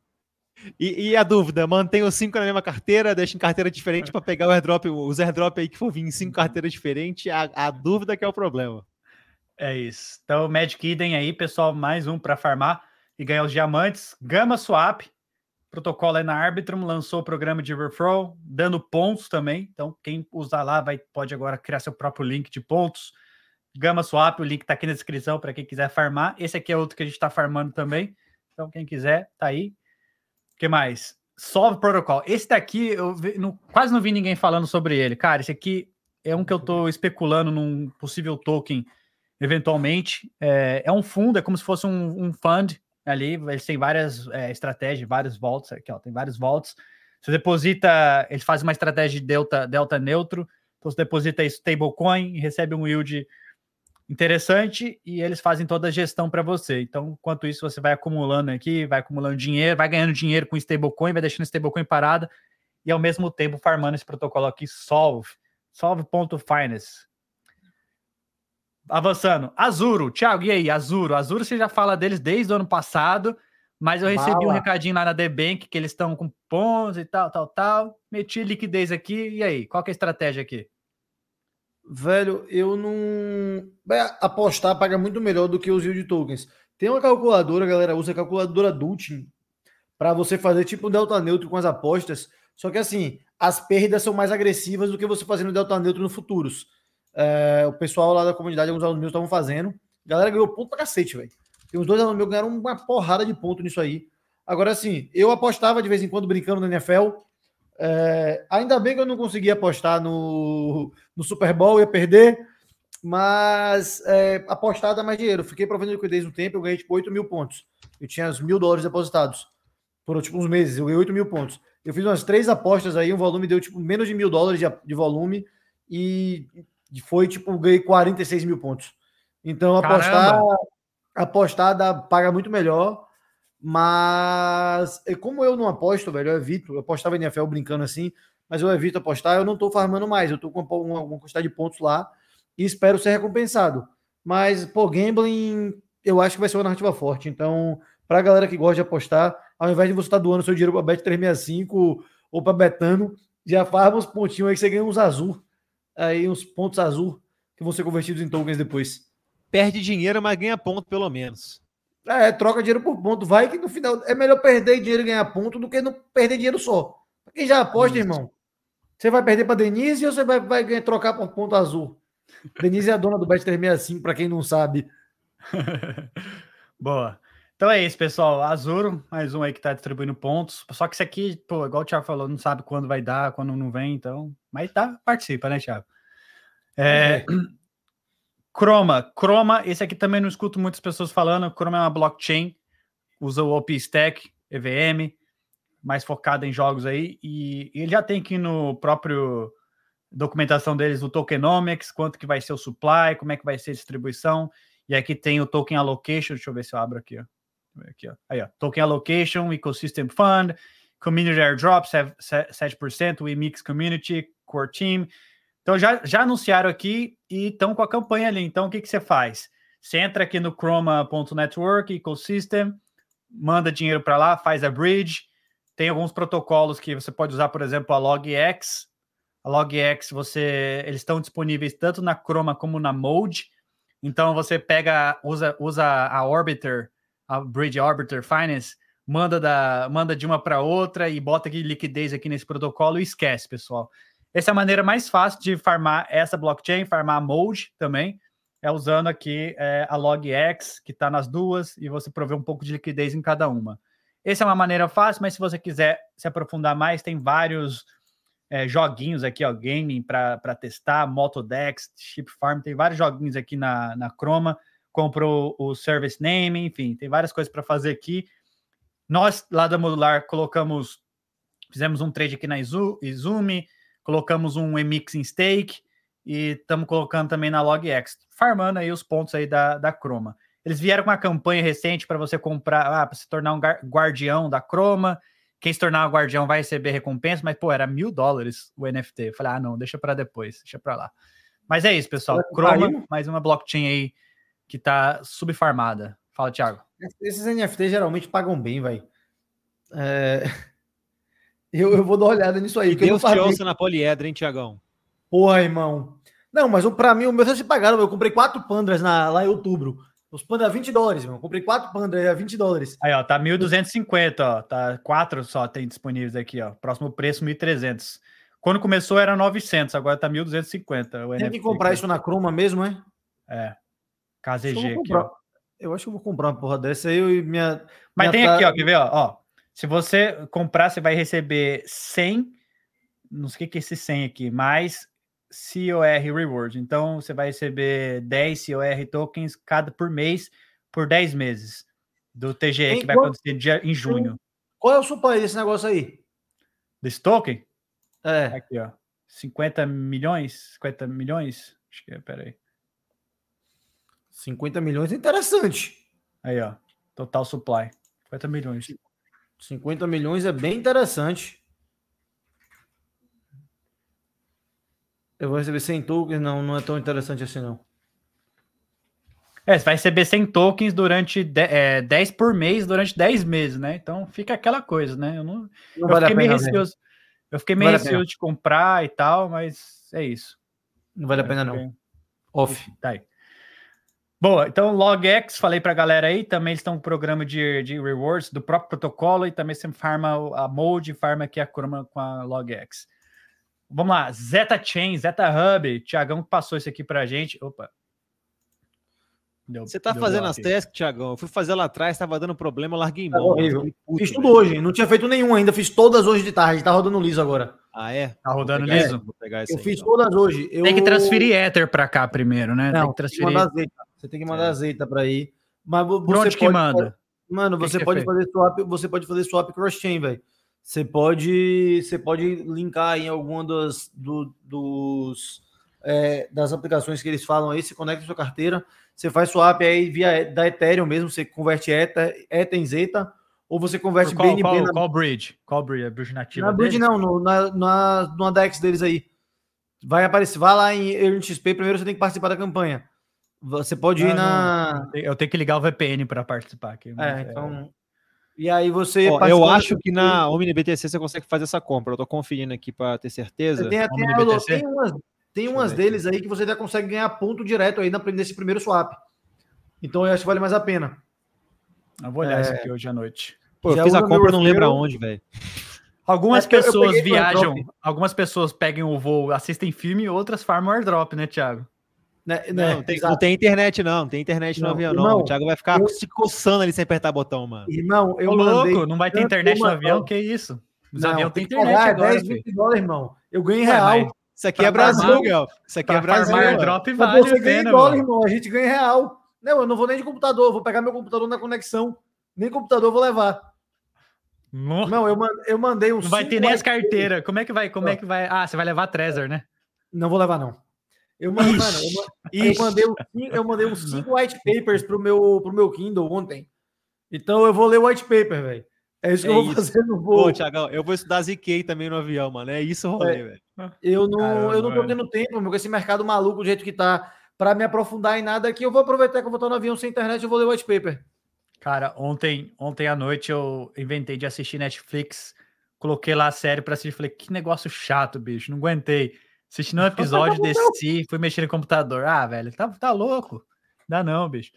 E, e a dúvida, mantém os cinco na mesma carteira, deixa em carteira diferente para pegar o airdrop, os airdrop aí que for vir em cinco carteiras diferentes, a, a dúvida que é o problema. É isso. Então, Magic Eden aí, pessoal, mais um para farmar e ganhar os diamantes. Gama Swap, protocolo é na Arbitrum, lançou o programa de referral, dando pontos também. Então, quem usar lá vai, pode agora criar seu próprio link de pontos. Gama Swap, o link está aqui na descrição para quem quiser farmar. Esse aqui é outro que a gente está farmando também. Então, quem quiser, tá aí. O que mais? Solve Protocol. Esse daqui, eu vi, quase não vi ninguém falando sobre ele. Cara, esse aqui é um que eu estou especulando num possível token, eventualmente. É, é, um fundo, é como se fosse um, um fund ali. Eles têm várias é, estratégias, vários volts. Aqui, ó, tem vários volts. Você deposita, eles fazem uma estratégia de delta, delta neutro. Então, você deposita stablecoin e recebe um yield interessante e eles fazem toda a gestão para você. Então, enquanto isso, você vai acumulando aqui, vai acumulando dinheiro, vai ganhando dinheiro com stablecoin, vai deixando stablecoin parada e ao mesmo tempo farmando esse protocolo aqui, Solve, Solve.finance. Avançando, Azuro, Thiago, e aí, Azuro? Azuro você já fala deles desde o ano passado, mas eu recebi Bala. um recadinho lá na The Bank que eles estão com pontos e tal, tal, tal. Meti liquidez aqui, e aí, qual que é a estratégia aqui? Velho, eu não. Apostar paga muito melhor do que os yield tokens. Tem uma calculadora, galera usa a calculadora Dulcin para você fazer tipo um delta neutro com as apostas. Só que assim, as perdas são mais agressivas do que você fazendo delta neutro no futuros. É, o pessoal lá da comunidade, alguns alunos meus estavam fazendo. A galera ganhou ponto pra cacete, velho. Tem uns dois alunos meus ganharam uma porrada de ponto nisso aí. Agora, assim, eu apostava de vez em quando brincando na NFL. É, ainda bem que eu não consegui apostar no, no Super Bowl, ia perder, mas é, apostar dá mais dinheiro. Fiquei provando liquidez no tempo, eu ganhei tipo 8 mil pontos. Eu tinha os mil dólares depositados. Por tipo uns meses, eu ganhei 8 mil pontos. Eu fiz umas três apostas aí, o volume deu tipo menos de mil dólares de, de volume e foi tipo, ganhei 46 mil pontos. Então apostar, apostar dá, paga muito melhor. Mas como eu não aposto, velho, eu evito. Eu apostava em NFL brincando assim, mas eu evito apostar. Eu não tô farmando mais. Eu tô com uma, uma quantidade de pontos lá e espero ser recompensado. Mas, pô, gambling, eu acho que vai ser uma narrativa forte. Então, pra galera que gosta de apostar, ao invés de você estar tá doando seu dinheiro pra Bet365 ou pra Betano, já farma uns pontinhos aí que você ganha uns azul. Aí, uns pontos azul que vão ser convertidos em tokens depois. Perde dinheiro, mas ganha ponto pelo menos. É, troca dinheiro por ponto. Vai que no final é melhor perder dinheiro e ganhar ponto do que não perder dinheiro só. quem já aposta, Isso. irmão, você vai perder para Denise ou você vai, vai ganhar, trocar por ponto azul? Denise é a dona do Bet 365, para quem não sabe. Boa. Então é isso, pessoal. Azuro, mais um aí que tá distribuindo pontos. Só que isso aqui, pô, igual o Thiago falou, não sabe quando vai dar, quando não vem, então. Mas tá, participa, né, Thiago? É, é. Chroma, Chroma, esse aqui também não escuto muitas pessoas falando. Chroma é uma blockchain, usa o OpenStack, EVM, mais focada em jogos aí. E, ele já tem aqui no próprio documentação deles o tokenomics, quanto que vai ser o supply, como é que vai ser a distribuição. E aqui tem o token allocation, deixa eu ver se eu abro aqui, ó. Aqui, ó. Aí, ó. Token allocation, ecosystem fund, community airdrop 7%, o Emix community, core team. Então já, já anunciaram aqui e estão com a campanha ali. Então o que, que você faz? Você entra aqui no chroma.network, ecosystem, manda dinheiro para lá, faz a bridge. Tem alguns protocolos que você pode usar, por exemplo, a LogX. A LogX, você, eles estão disponíveis tanto na Chroma como na Mode. Então você pega, usa, usa a Orbiter, a Bridge Orbiter Finance, manda, da, manda de uma para outra e bota aqui liquidez aqui nesse protocolo e esquece, pessoal. Essa é a maneira mais fácil de farmar essa blockchain, farmar a Mode também, é usando aqui é, a LogX, que está nas duas, e você provê um pouco de liquidez em cada uma. Essa é uma maneira fácil, mas se você quiser se aprofundar mais, tem vários é, joguinhos aqui, ó, gaming para testar, Motodex, Chip Farm, tem vários joguinhos aqui na, na Chroma, comprou o Service Name, enfim, tem várias coisas para fazer aqui. Nós, lá da Modular, colocamos, fizemos um trade aqui na Izumi, colocamos um Emix em stake e estamos colocando também na LogX, farmando aí os pontos aí da, da Chroma. Eles vieram com uma campanha recente para você comprar, ah, para se tornar um guardião da Chroma. Quem se tornar um guardião vai receber recompensa, mas pô, era mil dólares o NFT. Eu falei, ah, não, deixa para depois, deixa para lá. Mas é isso, pessoal. Chroma, mais uma blockchain aí que tá subfarmada. Fala, Thiago. Esses NFTs geralmente pagam bem, vai. É... Eu, eu vou dar uma olhada nisso aí. E Deus te ouça na poliedra, hein, Tiagão? Porra, irmão. Não, mas para mim, o meu se pagaram. Eu comprei quatro pandras na, lá em outubro. Os Panda a 20 dólares, mano. Comprei quatro Panda a 20 dólares. Aí, ó, tá 1.250, ó. Tá quatro só tem disponíveis aqui, ó. Próximo preço 1.300. Quando começou era 900, agora tá 1.250. Tem que comprar isso na Croma mesmo, é? É. KZG aqui, ó. Eu acho que eu vou comprar uma porra dessa aí e minha. Mas minha tem ta- aqui, ó, quer ver, ó, ó. Se você comprar, você vai receber 100, não sei o que é esse 100 aqui, mais COR Reward. Então, você vai receber 10 COR tokens cada por mês por 10 meses do TGE, Tem que vai acontecer dia, em junho. Qual é o supply desse negócio aí? Desse token? É. Aqui, ó. 50 milhões? 50 milhões? Acho que é, peraí. 50 milhões é interessante. Aí, ó. Total supply. 50 milhões. 50 milhões é bem interessante. Eu vou receber 100 tokens, não, não é tão interessante assim, não. É, você vai receber 100 tokens durante de, é, 10 por mês durante 10 meses, né? Então fica aquela coisa, né? Eu, não, Não eu vale fiquei meio velho. receoso. Eu fiquei meio Vale receoso de comprar e tal, mas é isso. Não vale a pena, não. Off. Tá aí. Boa, então LogX, falei pra galera aí, também eles estão com um programa de, de rewards do próprio protocolo e também você farma o- a Mode, farma aqui a Chroma com a LogX. Vamos lá, Zeta Chain, Zeta Hub, Tiagão que passou isso aqui pra gente. Opa. Deu- Você tá fazendo as aí. tasks, Thiagão? Eu fui fazer lá atrás, tava dando problema, eu larguei Tá mão. horrível. Fiz velho. tudo hoje, não tinha feito nenhum ainda, fiz todas hoje de tarde, tá rodando liso agora. Ah, é? Tá rodando Vou pegar liso? Eu aí, fiz então. todas hoje. Eu... Tem que transferir Ether pra cá primeiro, né? Não, tem que tem que transferir. mandar Zeta. Você tem que mandar É. Zeta pra ir. Mas vo- Por você onde que pode- manda? Mano, que você que pode você fazer swap, você pode fazer swap cross-chain, velho. Você pode, você pode linkar em alguma das, do- dos, é, das aplicações que eles falam aí, você conecta a sua carteira, você faz swap aí via da Ethereum mesmo, você converte Ether, Ether em Zeta, ou você converte Por qual, BNB qual, na, qual bridge? Qual bridge? A bridge nativa na bridge deles? não, no, na, na, DEX deles aí. Vai aparecer, vai lá em Earn XP, primeiro você tem que participar da campanha. Você pode ir Não, na... Eu tenho que ligar o VPN para participar aqui. mas, É, então... E aí você... Ó, eu acho que na Omni BTC você consegue fazer essa compra. Eu tô conferindo aqui pra ter certeza. Tem, tem, Omni tem, BTC? tem umas, tem umas deles aí que você já consegue ganhar ponto direto aí na- nesse primeiro swap. Então eu acho que vale mais a pena. Eu vou olhar É. isso aqui hoje à noite. Pô, eu Já fiz a compra, não lembro aonde, velho. Algumas É pessoas viajam, algumas pessoas pegam o voo, assistem filme e outras farmam airdrop, né, Thiago? Né, Não, né, não tem, não tem internet, não. Não tem internet no Não, avião, não. irmão, O Thiago vai ficar eu- se coçando ali sem apertar botão, mano. Irmão, eu Ô, mandei... louco, não vai ter internet no avião? Que isso? Os Não, aviões têm internet pagar agora, 10, filho. 20 dólares, irmão. Eu ganho em Ué, real. mas Isso aqui é Pra Brasil, farmar- Gal. Isso aqui Pra é Brasil. farmar airdrop Mas vale você a ganha pena, dólar, mano. irmão. A gente ganha real. Não, eu não vou nem de computador. Vou pegar meu computador na conexão. Nem computador eu vou levar. Não, Não, eu, eu mandei um... não vai ter nem as carteiras. Como é que vai? Como é que vai? Ah, você vai levar a Trezor, né? Não vou levar, não. Eu, man- mano, eu, ma- eu mandei, eu mandei uns cinco white papers pro meu, pro meu Kindle ontem. Então eu vou ler o white paper, velho. É isso que É eu vou isso. fazer no Pô, voo. Thiagão, eu vou estudar ZK também no avião, mano. É isso rolê, velho. Eu não, Caramba, eu não tô tendo tempo, meu, com esse mercado maluco do jeito que tá, para me aprofundar em nada aqui. Eu vou aproveitar que eu vou estar no avião sem internet, eu vou ler o white paper. Cara, ontem, ontem à noite eu inventei de assistir Netflix, coloquei lá a série pra assistir, falei, que negócio chato, bicho, não aguentei. Assistindo um episódio, desci, fui mexer no computador. Ah, velho, tá, tá louco? Dá não, bicho.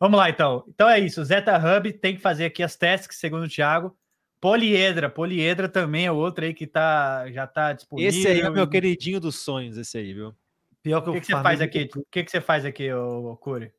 Vamos lá, então. Então é isso, o Zeta Hub tem que fazer aqui as tasks, segundo o Thiago. Poliedra, Poliedra também é outro aí que tá, já tá disponível. Esse aí é o meu queridinho dos sonhos, esse aí, viu? Pior que que, que você faz aqui? O que, que você faz aqui, ô, ô, Curi?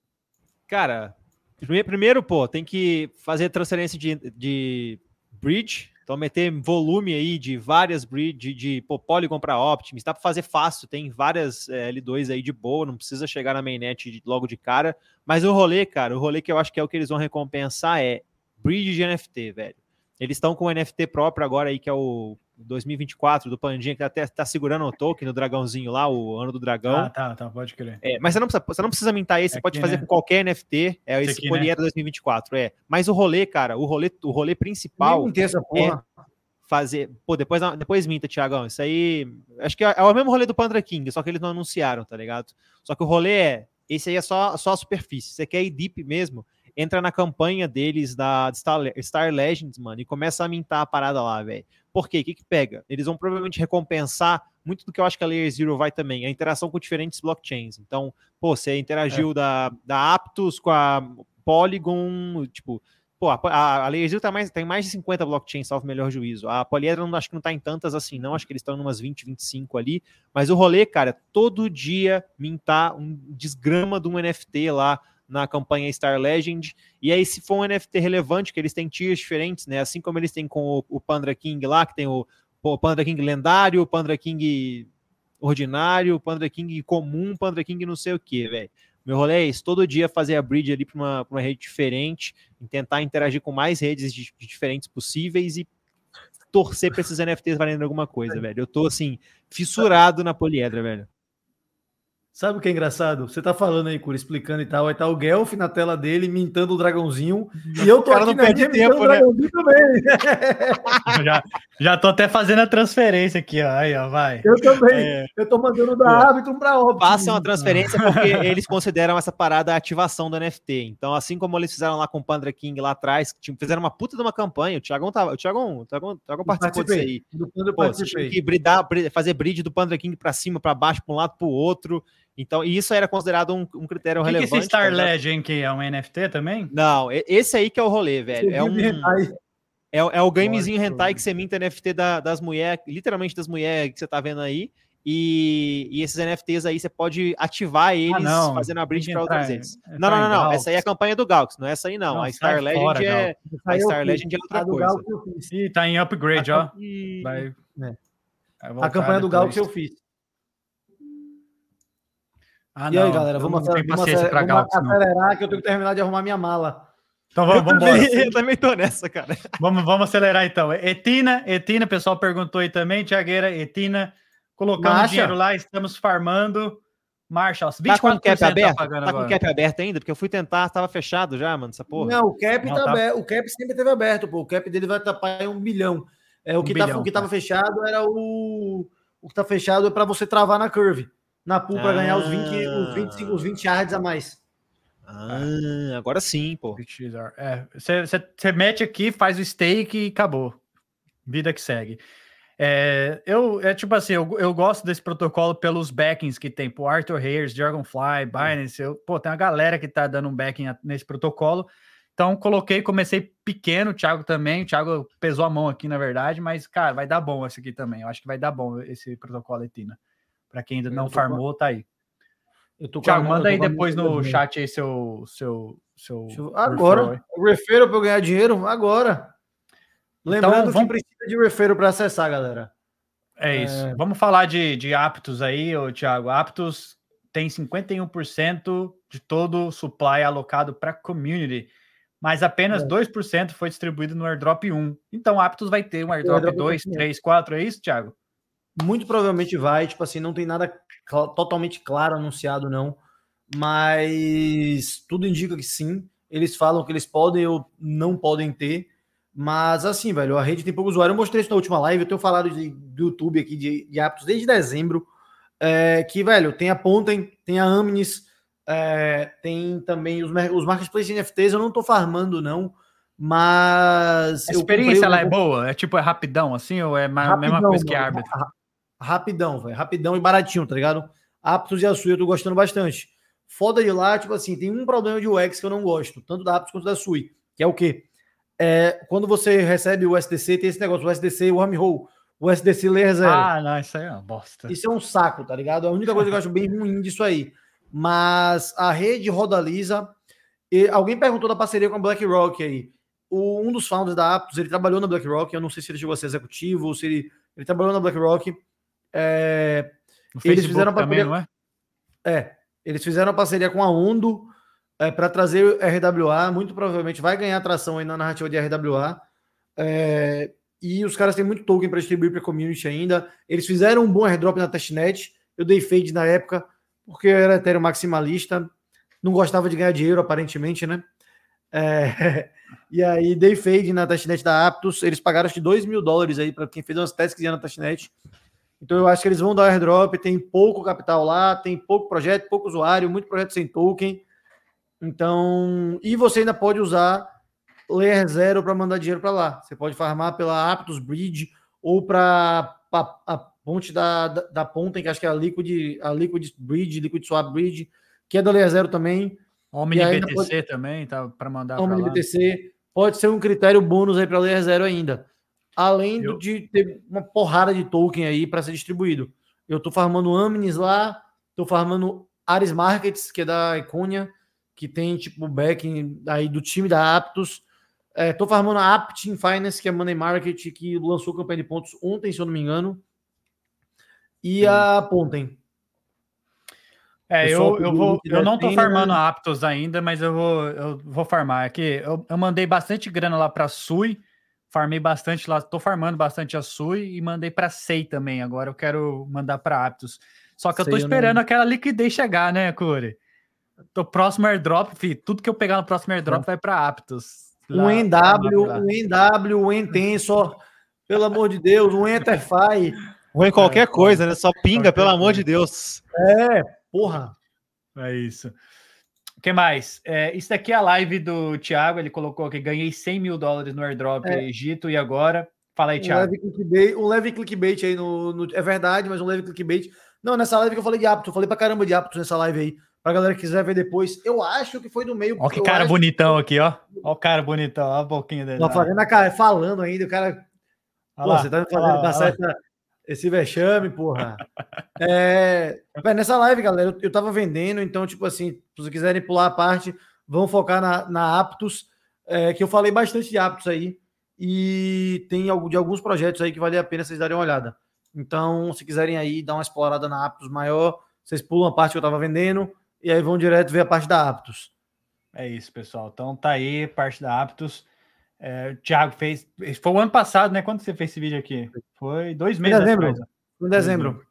Cara, prime- primeiro, pô, tem que fazer transferência de, de bridge. Então, meter volume aí de várias bridge, de, de Polygon para Optimus. Dá para fazer fácil, tem várias é, L2 aí de boa, não precisa chegar na mainnet de- logo de cara. Mas o rolê, cara, o rolê que eu acho que é o que eles vão recompensar é bridge de NFT, velho. Eles estão com o NFT próprio agora aí, que é o 2024 do Pandinha, que até tá segurando o token do dragãozinho lá, o ano do dragão. Ah, tá, tá, pode crer. É, mas você não precisa, você não precisa mintar esse, você Aqui, pode fazer né? com qualquer NFT, é Esse esse, aqui, Poliedra 2024, é. Mas o rolê, cara, o rolê, o rolê principal Nem essa porra. fazer, pô, depois depois minta, Tiagão, isso aí, acho que é, é o mesmo rolê do Pandra King, só que eles não anunciaram, tá ligado? Só que o rolê é, esse aí é só, só a superfície, você quer ir deep mesmo, entra na campanha deles da Star, Star Legends, mano, e começa a mintar a parada lá, velho. Por quê? O que que pega? Eles vão provavelmente recompensar muito do que eu acho que a Layer Zero vai também, a interação com diferentes blockchains. Então, pô, você interagiu é. da, da Aptos com a Polygon, tipo, pô, a, a Layer Zero tá mais, tem mais de 50 blockchains, salvo melhor juízo. A Poliedra não, acho que não tá em tantas assim, não, acho que eles estão em umas 20, 25 ali, mas o rolê, cara, todo dia mintar um desgrama de um NFT lá, na campanha Star Legend. E aí, se for um NFT relevante, que eles têm tiers diferentes, né? Assim como eles têm com o, o Pandra King lá, que tem o, o Pandra King lendário, o Pandra King ordinário, o Pandra King comum, Pandra King não sei o que, velho. Meu rolê é isso, todo dia fazer a bridge ali para uma, uma rede diferente, tentar interagir com mais redes de, de diferentes possíveis e torcer para esses NFTs valendo alguma coisa, velho. Eu tô assim, fissurado na poliedra, velho. Sabe o que é engraçado? Você tá falando aí, Cura, explicando e tal, aí tá o Guelph na tela dele, mintando o dragãozinho, e eu tô aqui na minha tempo, né? também. já, já tô até fazendo a transferência aqui, ó. Aí, ó, vai. Eu também. É. Eu tô mandando da Arbitrum pra Optimus. Façam a transferência porque eles consideram essa parada a ativação do NFT. Então, assim como eles fizeram lá com o Pandra King lá atrás, que fizeram uma puta de uma campanha, o Thiagão tava, o Thiagão, o Thiagão, o Thiagão participou disso aí. Do Pô, que bridar, fazer bridge do Pandra King pra cima, pra baixo, pra um lado, pro outro. Então, e isso era considerado um, um critério que relevante. Que esse Star Legend que é um NFT também? Não, esse aí que é o rolê, velho. É um é, é o gamezinho hentai que você minta NFT da, das mulheres, literalmente das mulheres que você tá vendo aí. E, e, esses NFTs aí você pode ativar eles ah, fazendo a bridge para outras redes. Não, não, não, não. Essa aí é a campanha do Gaux, não é essa aí não. não a Star Legend fora, é a Star Legend é outra coisa. Ih, tá em upgrade, ó. Vai, é. A campanha do Gaux eu fiz. Ah, e aí, galera, vamos, vamos, vamos, acelerar, vamos acelerar que eu tenho que terminar de arrumar minha mala. Então vamos, vamos embora. Eu também tô nessa, cara. Vamos, vamos acelerar então. Etina, Etina, o pessoal perguntou aí também, Tiagueira, Etina, colocando Marcha. dinheiro lá, estamos farmando. Marshall, 24% tá com o cap aberto? Tá, tá com o cap aberto ainda? Porque eu fui tentar, estava fechado já, mano, essa porra. Não, o cap Não, tá, tá aberto. O cap sempre teve aberto, pô. O cap dele vai tapar em um bilhão. É, o, um que tá, bilhão, o que tava tá. fechado era o. O que tá fechado é para você travar na curve na pool para ganhar os 20, os 25, os 20 yards a mais. Ah, agora sim, pô. Você é, mete aqui, faz o stake e acabou. Vida que segue. É, eu, é tipo assim, eu, eu gosto desse protocolo pelos backings que tem, pô, Arthur Hayes, Dragonfly, Binance, eu, pô, tem uma galera que tá dando um backing nesse protocolo. Então, coloquei, comecei pequeno, o Thiago também, o Thiago pesou a mão aqui, na verdade, mas, cara, vai dar bom esse aqui também. Eu acho que vai dar bom esse protocolo Etina. Para quem ainda não farmou, com... tá aí. Eu tô Thiago, manda aí depois no chat aí seu. seu, seu eu... Agora, o referral para eu ganhar dinheiro? Agora. Então, Lembrando então, vamos... que precisa de referral para acessar, galera. É isso. É... Vamos falar de, de Aptos aí, ô, Thiago. Aptos tem 51% de todo o supply alocado para community, mas apenas é. 2% foi distribuído no airdrop 1. Então, Aptos vai ter um airdrop, airdrop 2, 3, 4, é isso, Thiago? Muito provavelmente vai, tipo assim, não tem nada totalmente claro anunciado, não. Mas tudo indica que sim. Eles falam que eles podem ou não podem ter. Mas assim, velho, a rede tem pouco usuário. Eu mostrei isso na última live, eu tenho falado de, do YouTube aqui de, de desde dezembro. É, que, velho, tem a Pontem, tem a Amnis, é, tem também os, os marketplaces NFTs. Eu não tô farmando, não. Mas. A experiência ela é boa? É tipo, é rapidão assim? Ou é a mesma coisa que Arbit? Rapidão, velho. Rapidão e baratinho, tá ligado? Aptos e a Sui eu tô gostando bastante. Foda de lá, tipo assim, tem um problema de UX que eu não gosto, tanto da Aptos quanto da Sui, que é o quê? É, quando você recebe o SDC, tem esse negócio, o SDC wormhole, o SDC layer zero. Ah, não, isso aí é uma bosta. Isso é um saco, tá ligado? A única coisa que eu acho bem ruim disso aí. Mas a rede roda lisa. E alguém perguntou da parceria com a BlackRock aí. O, um dos founders da Aptos, ele trabalhou na BlackRock, eu não sei se ele chegou a ser executivo ou se ele, ele trabalhou na BlackRock. É, eles fizeram parceria, também, não é? É, eles fizeram a parceria com a Ondo é, para trazer RWA, muito provavelmente vai ganhar atração aí na narrativa de RWA. É, e os caras têm muito token para distribuir para a community ainda. Eles fizeram um bom airdrop na testnet. Eu dei fade na época, porque eu era Ethereum maximalista, não gostava de ganhar dinheiro, aparentemente, né? É, e aí dei fade na testnet da Aptos. Eles pagaram acho que 2 mil dólares aí para quem fez umas testes na testnet. Então eu acho que eles vão dar airdrop, tem pouco capital lá, tem pouco projeto, pouco usuário, muito projeto sem token. Então, e você ainda pode usar Layer Zero para mandar dinheiro para lá. Você pode farmar pela Aptos Bridge ou para ponte da, da, da Ponten, que acho que é a Liquid, a Liquid Bridge, Liquid Swap Bridge, que é da Layer Zero também. Omni BTC pode... também, tá para mandar Omni BTC pode ser um critério bônus aí para Layer Zero ainda. Além eu... de ter uma porrada de token aí para ser distribuído. Eu tô farmando Omnis lá, tô farmando Ares Markets, que é da Iconia, que tem tipo backing aí do time da Aptos. É, tô farmando a Aptin Finance, que é Money Market, que lançou campanha de pontos ontem, se eu não me engano. E Sim. a Pontem. É, eu, eu, vou, eu não tô farmando né? Aptos ainda, mas eu vou, eu vou farmar. Aqui, eu, eu mandei bastante grana lá para Sui, farmei bastante lá, tô farmando bastante a Sui e mandei para Sei também. Agora eu quero mandar para Aptos. Só que eu tô esperando não... aquela liquidez chegar, né, Curi? O próximo airdrop, fi, tudo que eu pegar no próximo airdrop é. vai para Aptos. Lá, um NW, lá. um NW, um Entensor, pelo amor de Deus, um Enterfy. Ou em qualquer é, coisa, né? Só pinga, pelo amor de Deus. É, porra. É isso. O que mais? É, isso daqui é a live do Thiago. Ele colocou que ganhei 100 mil dólares no airdrop é. Egito e agora. Fala aí, Thiago. Um leve clickbait, um leve clickbait aí no, no, É verdade, mas um leve clickbait. Não, nessa live que eu falei de Aptos, eu falei pra caramba de Aptos nessa live aí. Pra galera que quiser ver depois. Eu acho que foi do meio. Olha que cara bonitão que... aqui, ó. Olha o cara bonitão, olha a boquinha dele. Tá fazendo a cara, falando ainda, o cara. Pô, lá, você tá me fazendo passar essa, esse vexame, porra. é, nessa live, galera, eu, eu tava vendendo, então, tipo assim, se vocês quiserem pular a parte, vão focar na, na Aptos, é, que eu falei bastante de Aptos aí. E tem de alguns projetos aí que vale a pena vocês darem uma olhada. Então, se quiserem aí dar uma explorada na Aptos maior, vocês pulam a parte que eu tava vendendo e aí vão direto ver a parte da Aptos. É isso, pessoal. Então tá aí, parte da Aptos. É, o Thiago fez. Foi o ano passado, né? Quando você fez esse vídeo aqui? Foi dois meses. Em dezembro. Em dezembro.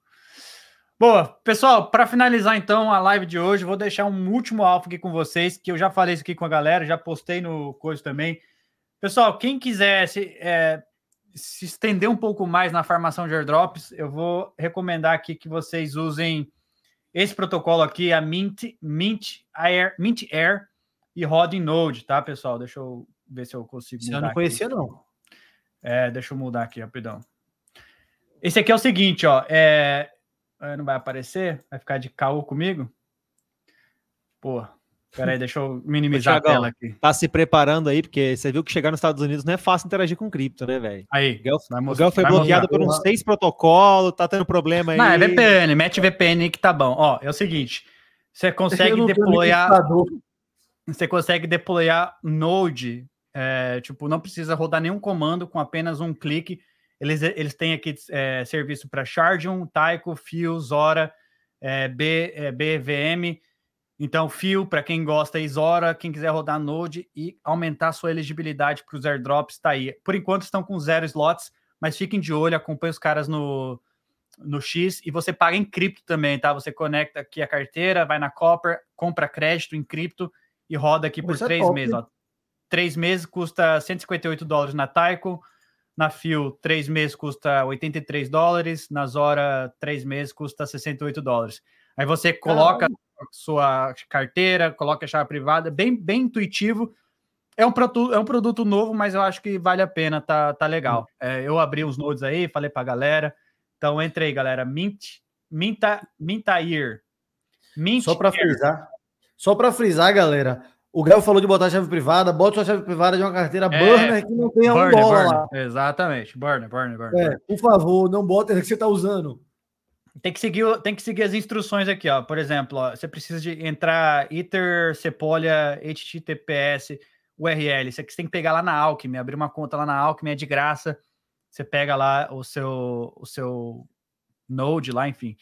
Boa, pessoal, para finalizar então a live de hoje, vou deixar um último alfa aqui com vocês, que eu já falei isso aqui com a galera, já postei no coisa também. Pessoal, quem quiser se, é, se estender um pouco mais na formação de airdrops, eu vou recomendar aqui que vocês usem esse protocolo aqui, a Mint, Mint Air, Mint Air e roda em Node, tá, pessoal? Deixa eu ver se eu consigo mudar. Eu não conhecia, aqui. não. É, deixa eu mudar aqui, rapidão. Esse aqui é o seguinte, ó. É, é não vai aparecer? Vai ficar de caô comigo? Pô, peraí, deixa eu minimizar Ô, a tela aqui. Tá se preparando aí, porque você viu que chegar nos Estados Unidos não é fácil interagir com cripto, né, velho? Aí, o Gal foi bloqueado mostrar. por uns seis protocolos, tá tendo problema aí. Não, é VPN, mete VPN que tá bom. Ó, é o seguinte, você consegue deployar... Você consegue deployar Node, é, tipo, não precisa rodar nenhum comando com apenas um clique eles, eles têm aqui é, serviço para Chardium, Taiko, Fio, Zora, é, B, é, BVM. Então, Fio, para quem gosta, Zora, quem quiser rodar Node e aumentar sua elegibilidade para os airdrops, está aí. Por enquanto estão com zero slots, mas fiquem de olho, acompanhe os caras no, no X e você paga em cripto também, tá? Você conecta aqui a carteira, vai na Copper, compra crédito em cripto e roda aqui por Isso é três meses. Ó. Três meses custa 158 dólares na Taiko, na Fio, três meses custa 83 dólares. Na Zora, três meses custa 68 dólares. Aí você coloca sua carteira, coloca a chave privada, bem, bem intuitivo. É um, produto, é um produto novo, mas eu acho que vale a pena, tá, tá legal. É, eu abri uns nodes aí, falei pra galera. Então entre aí, galera. Mint, Minta, Mintair. Mint só para frisar, só para frisar, galera. O Gael falou de botar a chave privada, bota sua chave privada de uma carteira é, burner que não tenha burner, um dólar burner. lá. Exatamente, burner, burner, burner. É, por favor, não bota que você está usando. Tem que, seguir, tem que seguir as instruções aqui, ó. Por exemplo, ó, você precisa de entrar Ether, Sepolia, HTTPS, URL. Você tem que pegar lá na Alchemy, abrir uma conta lá na Alchemy, é de graça. Você pega lá o seu, o seu Node lá, enfim,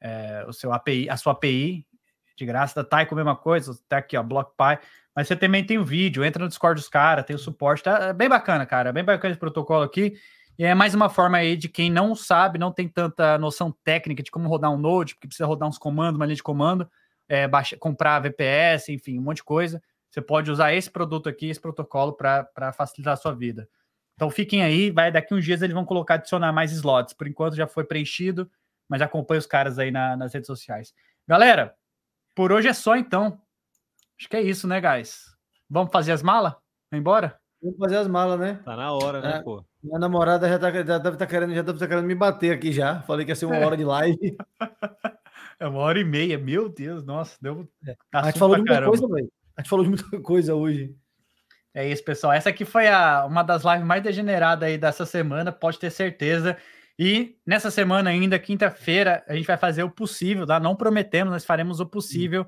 é, o seu API, a sua API, de graça. Da Taiko, mesma coisa, tá aqui, ó, BlockPy. Mas você também tem o vídeo, entra no Discord dos caras, tem o suporte, tá é bem bacana, cara, é bem bacana esse protocolo aqui. E é mais uma forma aí de quem não sabe, não tem tanta noção técnica de como rodar um Node, porque precisa rodar uns comandos, uma linha de comando, é, baixa, comprar VPS, enfim, um monte de coisa. Você pode usar esse produto aqui, esse protocolo, para facilitar a sua vida. Então fiquem aí, vai daqui uns dias eles vão colocar, adicionar mais slots. Por enquanto já foi preenchido, mas acompanhe os caras aí na, nas redes sociais. Galera, por hoje é só, então. Acho que é isso, né, guys? Vamos fazer as malas? Embora? Vamos fazer as malas, né? Tá na hora, né, É. pô? Minha namorada já, tá, já deve estar querendo, já deve tá querendo me bater aqui já. Falei que ia ser uma hora de live. É uma hora e meia, meu Deus, nossa, deu. a gente falou de muita caramba. coisa, velho. A gente falou de muita coisa hoje. É isso, pessoal. Essa aqui foi a, uma das lives mais degeneradas aí dessa semana, pode ter certeza. E nessa semana ainda, quinta-feira, a gente vai fazer o possível, tá? Não prometemos, nós faremos o possível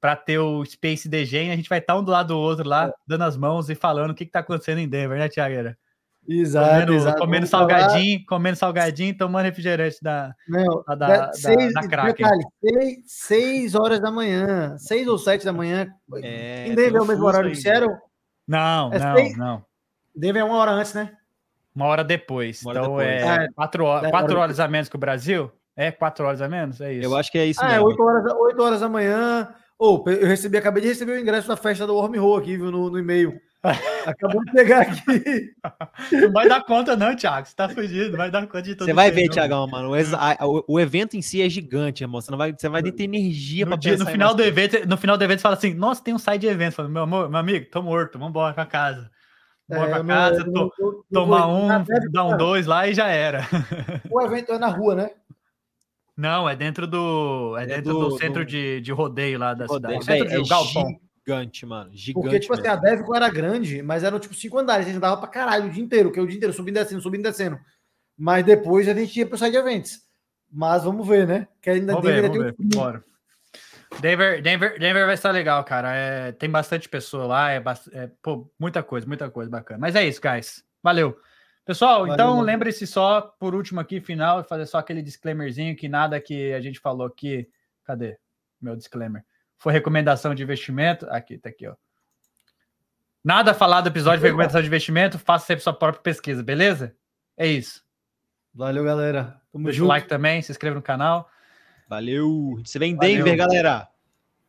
para ter o Space DG e a gente vai estar um do lado do outro lá, dando as mãos e falando o que, que tá acontecendo em Denver, né, Tiagueira? Exato, Comendo, exato. comendo Vamos falar- salgadinho, comendo salgadinho, tomando refrigerante da, Não, da, da, seis, da Kraken. detalhe, seis, seis horas da manhã, seis ou sete da manhã. É, em Denver é o mesmo horário aí. que Seattle? Não, É não, seis- não. Denver é uma hora antes, né? Uma hora depois. Uma hora então depois. é É, quatro, horas, é, quatro hora horas a menos que o Brasil? É quatro horas a menos? É isso. Eu acho que é isso Ah, é mesmo. 8 horas, 8 horas da manhã. Ô, eu recebi, acabei de receber o ingresso da festa do Wormhole aqui, viu, no, no e-mail. Acabou de pegar aqui. Não vai dar conta, não, Thiago. Você tá fugindo, não vai dar conta de tudo. Você vai ver, não. Tiagão, mano. O, o- evento em si é gigante, irmão. Você não vai, você vai ter energia No, pra dia- no pensar em final do coisa. evento, no final do evento, você fala assim: Nossa, tem um site de evento. Fala, meu amor, meu amigo, tô morto, vambora pra casa. Vambora É, pra não- casa, to- não- eu tomar vou- um, dar um dois lá e já era. O evento é na rua, né? Não, é dentro do. É É dentro do- do, centro do- de, de rodeio lá da Rodeio. cidade. De é galpão. gigante, mano. Gigante. Porque, tipo assim, mesmo. a Devcon era grande, mas eram tipo cinco andares. A gente andava pra caralho o dia inteiro, que é o dia inteiro subindo e descendo, subindo e descendo. Mas depois a gente ia pro site de eventos. Mas vamos ver, né? Que ainda Vamos ver, Denver vamos tem ver. um- Bora. Denver, Denver, Denver vai estar legal, cara. É, tem bastante pessoa lá, é, é, pô, muita coisa, muita coisa bacana. Mas é isso, guys. Valeu. Pessoal, Valeu, então lembre-se só, por último aqui, final, fazer só aquele disclaimerzinho que nada que a gente falou aqui. Cadê meu disclaimer? Foi recomendação de investimento. Aqui, tá aqui, ó. Nada falado do episódio foi recomendação de investimento, faça sempre sua própria pesquisa, beleza? É isso. Valeu, galera. Tamo Deixa o junto. like também, se inscreva no canal. Valeu. Você vem em Valeu. Denver, galera.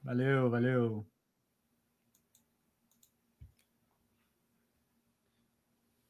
Valeu, valeu.